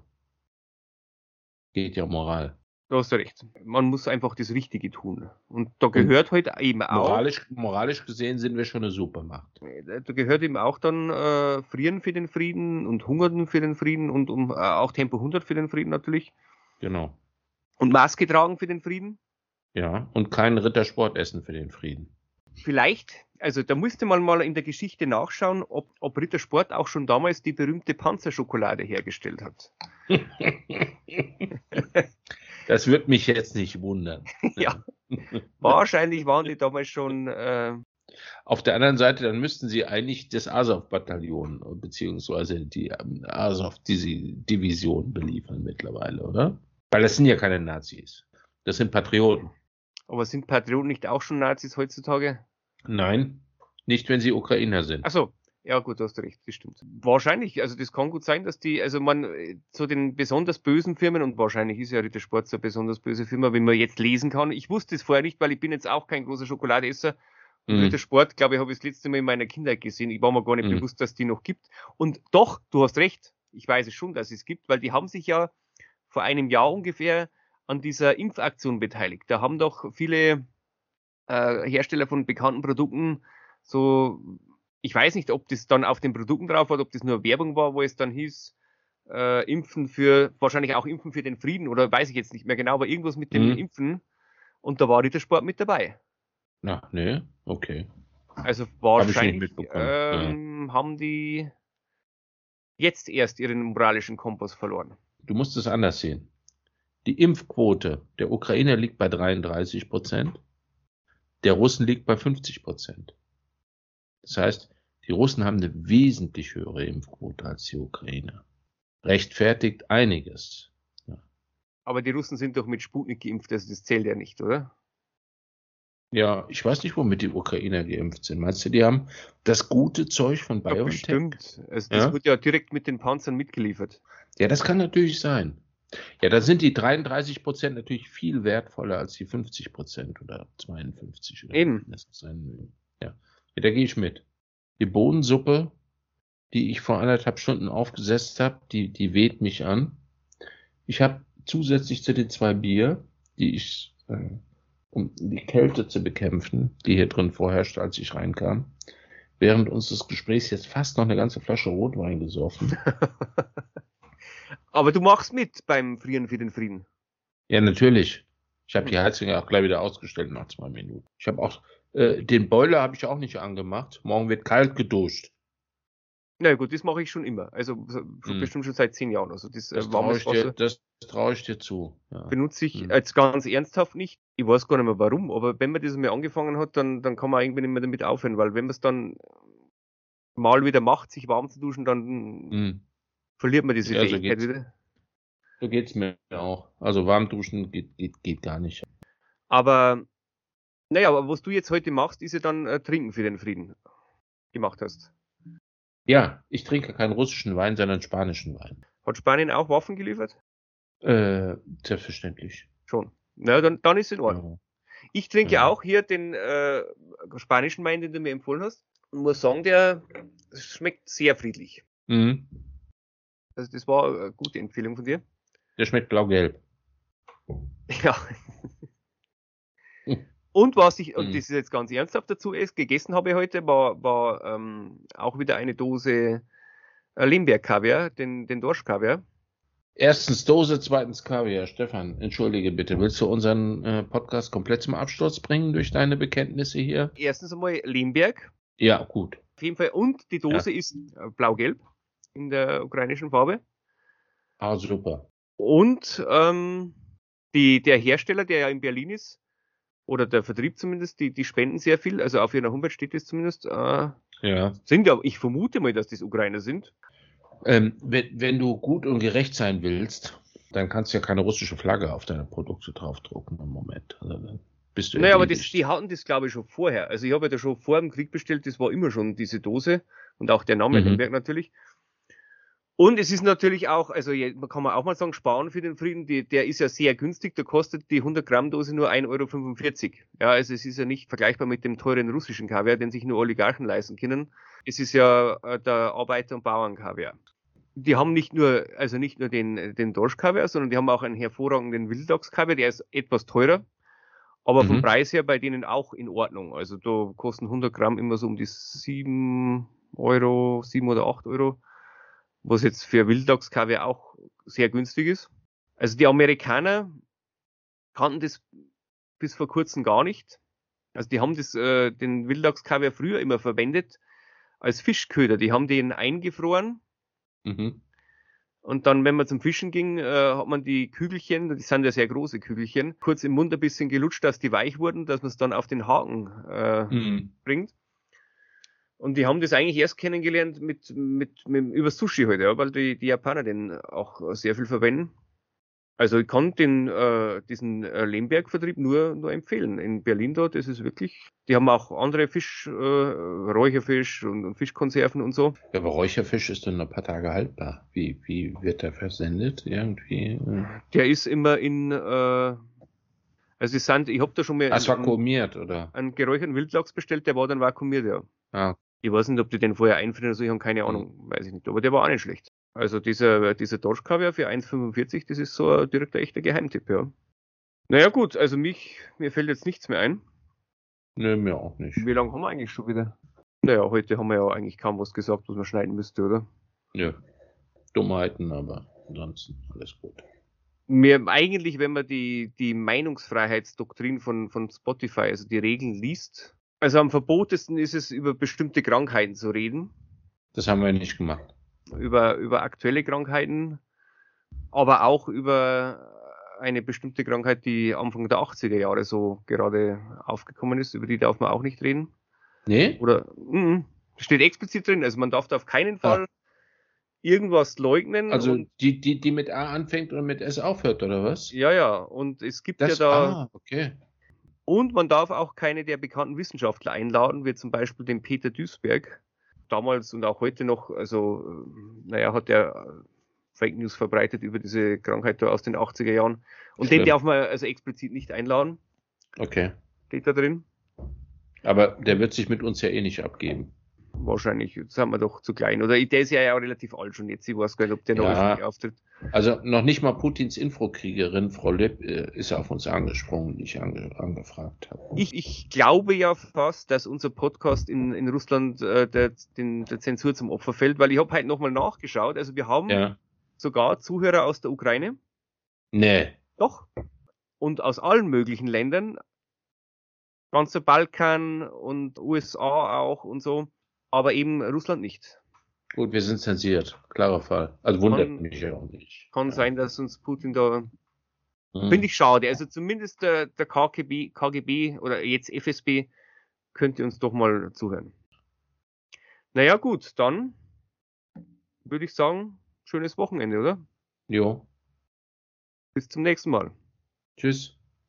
Geht ja um Moral. Du hast recht. Man muss einfach das Richtige tun. Und da gehört halt eben auch, Moralisch, moralisch gesehen sind wir schon eine Supermacht. da gehört eben auch dann äh, Frieren für den Frieden und Hungern für den Frieden und um äh, auch Tempo 100 für den Frieden natürlich. Genau. Und Maske tragen für den Frieden? Ja, und kein Rittersport essen für den Frieden. Vielleicht, also da musste man mal in der Geschichte nachschauen, ob, ob Rittersport auch schon damals die berühmte Panzerschokolade hergestellt hat. <laughs> das wird mich jetzt nicht wundern. <laughs> ja, wahrscheinlich waren die damals schon. Äh, Auf der anderen Seite, dann müssten sie eigentlich das Azov-Bataillon beziehungsweise die ähm, Azov-Division beliefern mittlerweile, oder? Weil das sind ja keine Nazis. Das sind Patrioten. Aber sind Patrioten nicht auch schon Nazis heutzutage? Nein, nicht wenn sie Ukrainer sind. Ach so, ja gut, du hast recht, das stimmt. Wahrscheinlich, also das kann gut sein, dass die, also man zu den besonders bösen Firmen, und wahrscheinlich ist ja Rittersport so eine besonders böse Firma, wenn man jetzt lesen kann. Ich wusste es vorher nicht, weil ich bin jetzt auch kein großer Schokoladeesser. Mhm. Rittersport, glaube ich, habe ich das letzte Mal in meiner Kindheit gesehen. Ich war mir gar nicht mhm. bewusst, dass die noch gibt. Und doch, du hast recht, ich weiß es schon, dass es gibt, weil die haben sich ja vor einem Jahr ungefähr an dieser Impfaktion beteiligt. Da haben doch viele äh, Hersteller von bekannten Produkten so, ich weiß nicht, ob das dann auf den Produkten drauf war, ob das nur Werbung war, wo es dann hieß, äh, Impfen für, wahrscheinlich auch Impfen für den Frieden oder weiß ich jetzt nicht mehr genau, aber irgendwas mit dem mhm. Impfen und da war Rittersport mit dabei. Na, ne, okay. Also wahrscheinlich Hab ähm, ja. haben die jetzt erst ihren moralischen Kompass verloren. Du musst es anders sehen. Die Impfquote der Ukrainer liegt bei 33 Prozent, der Russen liegt bei 50 Prozent. Das heißt, die Russen haben eine wesentlich höhere Impfquote als die Ukrainer. Rechtfertigt einiges. Ja. Aber die Russen sind doch mit Sputnik geimpft, also das zählt ja nicht, oder? Ja, ich weiß nicht, womit die Ukrainer geimpft sind. Meinst du, die haben das gute Zeug von BioNTech? Ja, bestimmt. Also das ja? wird ja direkt mit den Panzern mitgeliefert. Ja, das kann natürlich sein. Ja, da sind die 33 Prozent natürlich viel wertvoller als die 50 Prozent oder 52 oder Eben. Das sein ja. ja, da gehe ich mit. Die Bohnensuppe, die ich vor anderthalb Stunden aufgesetzt habe, die, die weht mich an. Ich habe zusätzlich zu den zwei Bier, die ich, äh, um die Kälte zu bekämpfen, die hier drin vorherrscht, als ich reinkam, während unseres Gesprächs jetzt fast noch eine ganze Flasche Rotwein gesoffen. <laughs> Aber du machst mit beim Frieren für den Frieden. Ja, natürlich. Ich habe die Heizung auch gleich wieder ausgestellt nach zwei Minuten. Ich habe auch äh, den Boiler habe ich auch nicht angemacht. Morgen wird kalt geduscht. Na gut, das mache ich schon immer. Also hm. bestimmt schon seit zehn Jahren. Also das, das traue ich, dir, das traue ich dir zu. Ja. Benutze ich hm. jetzt ganz ernsthaft nicht. Ich weiß gar nicht mehr warum, aber wenn man das mal angefangen hat, dann, dann kann man irgendwie nicht mehr damit aufhören, weil wenn man es dann mal wieder macht, sich warm zu duschen, dann hm verliert man diese ja, Fähigkeit so wieder. So geht's mir auch. Also warm duschen geht, geht, geht gar nicht. Aber, naja, aber was du jetzt heute machst, ist ja dann äh, Trinken für den Frieden gemacht hast. Ja, ich trinke keinen russischen Wein, sondern spanischen Wein. Hat Spanien auch Waffen geliefert? Äh, selbstverständlich. Schon. Na, dann, dann ist es in Ordnung. Ja. Ich trinke ja. auch hier den äh, spanischen Wein, den du mir empfohlen hast. Und muss sagen, der schmeckt sehr friedlich. Mhm. Also das war eine gute Empfehlung von dir. Der schmeckt blau-gelb. <laughs> Ja. Und was ich, und hm. das ist jetzt ganz ernsthaft dazu ist, gegessen habe heute, war, war ähm, auch wieder eine Dose äh, Limberg-Kaviar, den, den Dorsch-Kaviar. Erstens Dose, zweitens Kaviar. Stefan, entschuldige bitte, willst du unseren äh, Podcast komplett zum Absturz bringen durch deine Bekenntnisse hier? Erstens einmal Limberg. Ja, gut. Auf jeden Fall. Und die Dose ja. ist äh, blau-gelb in der ukrainischen Farbe. Ah, super. Und ähm, die, der Hersteller, der ja in Berlin ist, oder der Vertrieb zumindest, die, die spenden sehr viel, also auf ihrer Homepage steht es zumindest. Äh, ja. Sind ja, ich vermute mal, dass das Ukrainer sind. Ähm, wenn, wenn du gut und gerecht sein willst, dann kannst du ja keine russische Flagge auf deine Produkte draufdrucken im Moment. Also dann bist du naja, aber das, die hatten das, glaube ich, schon vorher. Also ich habe ja da schon vor dem Krieg bestellt, das war immer schon diese Dose und auch der Name mhm. Lemberg natürlich. Und es ist natürlich auch, also kann man auch mal sagen, sparen für den Frieden, die, der ist ja sehr günstig, da kostet die 100 Gramm Dose nur 1,45 Euro. Ja, also es ist ja nicht vergleichbar mit dem teuren russischen Kaviar, den sich nur Oligarchen leisten können. Es ist ja äh, der Arbeiter- und Bauernkaviar. Die haben nicht nur, also nicht nur den, den Dorsch-Kaviar, sondern die haben auch einen hervorragenden Wildlachs-Kaviar, der ist etwas teurer, aber mhm. vom Preis her bei denen auch in Ordnung. Also da kosten 100 Gramm immer so um die 7 Euro, 7 oder 8 Euro was jetzt für Wildlachskaviar auch sehr günstig ist. Also die Amerikaner kannten das bis vor kurzem gar nicht. Also die haben das, äh, den Wildlachskaviar früher immer verwendet als Fischköder. Die haben den eingefroren. Mhm. Und dann, wenn man zum Fischen ging, äh, hat man die Kügelchen, die sind ja sehr große Kügelchen, kurz im Mund ein bisschen gelutscht, dass die weich wurden, dass man es dann auf den Haken äh, mhm. bringt. Und die haben das eigentlich erst kennengelernt mit, mit, mit über Sushi heute, halt, ja, weil die, die Japaner den auch sehr viel verwenden. Also ich kann den, äh, diesen äh, Lemberg-Vertrieb nur, nur empfehlen. In Berlin dort ist es wirklich, die haben auch andere Fisch, äh, Räucherfisch und, und, Fischkonserven und so. Ja, aber Räucherfisch ist dann ein paar Tage haltbar. Wie, wie wird der versendet irgendwie? Der ist immer in, äh, also es sind, ich habe da schon mal Ach, vakuumiert, oder? einen geräucherten Wildlachs bestellt, der war dann vakuumiert, ja. Ah. Ich weiß nicht, ob die den vorher einfrieren oder so, ich habe keine Ahnung, weiß ich nicht. Aber der war auch nicht schlecht. Also dieser, dieser Dorschkaviar für 1,45, das ist so ein direkter echter Geheimtipp, ja. Naja gut, also mich, mir fällt jetzt nichts mehr ein. Nö, mir auch nicht. Wie lange haben wir eigentlich schon wieder? Naja, heute haben wir ja eigentlich kaum was gesagt, was man schneiden müsste, oder? Ja. Dummheiten, aber ansonsten alles gut. Mir eigentlich, wenn man die, die Meinungsfreiheitsdoktrin von, von Spotify, also die Regeln liest, also am verbotesten ist es, über bestimmte Krankheiten zu reden. Das haben wir nicht gemacht über, über aktuelle Krankheiten, aber auch über eine bestimmte Krankheit, die Anfang der 80er Jahre so gerade aufgekommen ist, über die darf man auch nicht reden. Nee? Oder mh, steht explizit drin, also man darf da auf keinen Fall ja. irgendwas leugnen. Also die, die, die mit A anfängt und mit S aufhört, oder was? Ja, ja. Und es gibt das, ja da. Ah, okay. Und man darf auch keine der bekannten Wissenschaftler einladen, wie zum Beispiel den Peter Duisberg, damals und auch heute noch, also, äh, naja, hat der äh, Fake News verbreitet über diese Krankheit da aus den 80er Jahren. Und Schlimm. den darf man also explizit nicht einladen. Okay. Steht da drin. Aber der wird sich mit uns ja eh nicht abgeben. Wahrscheinlich, sind wir doch zu klein. Oder der ist ja, ja auch relativ alt schon jetzt. Ich weiß gar nicht, ob der noch ja. auftritt. Also noch nicht mal Putins Infokriegerin, Frau Lipp, äh, ist auf uns angesprungen, die ich ange angefragt habe. Ich, ich glaube ja fast, dass unser Podcast in, in Russland äh, der, den, der Zensur zum Opfer fällt, weil ich habe heute nochmal nachgeschaut. Also wir haben ja. sogar Zuhörer aus der Ukraine. Nee. Doch. Und aus allen möglichen Ländern. Ganzer Balkan und USA auch und so. Aber eben Russland nicht. Gut, wir sind zensiert. Klarer Fall. Also wundert kann, mich ja auch nicht. Kann sein, dass uns Putin da. Hm. Finde ich schade. Also zumindest der, der KGB, KGB oder jetzt FSB könnte uns doch mal zuhören. Naja, gut, dann würde ich sagen, schönes Wochenende, oder? Jo. Bis zum nächsten Mal. Tschüss.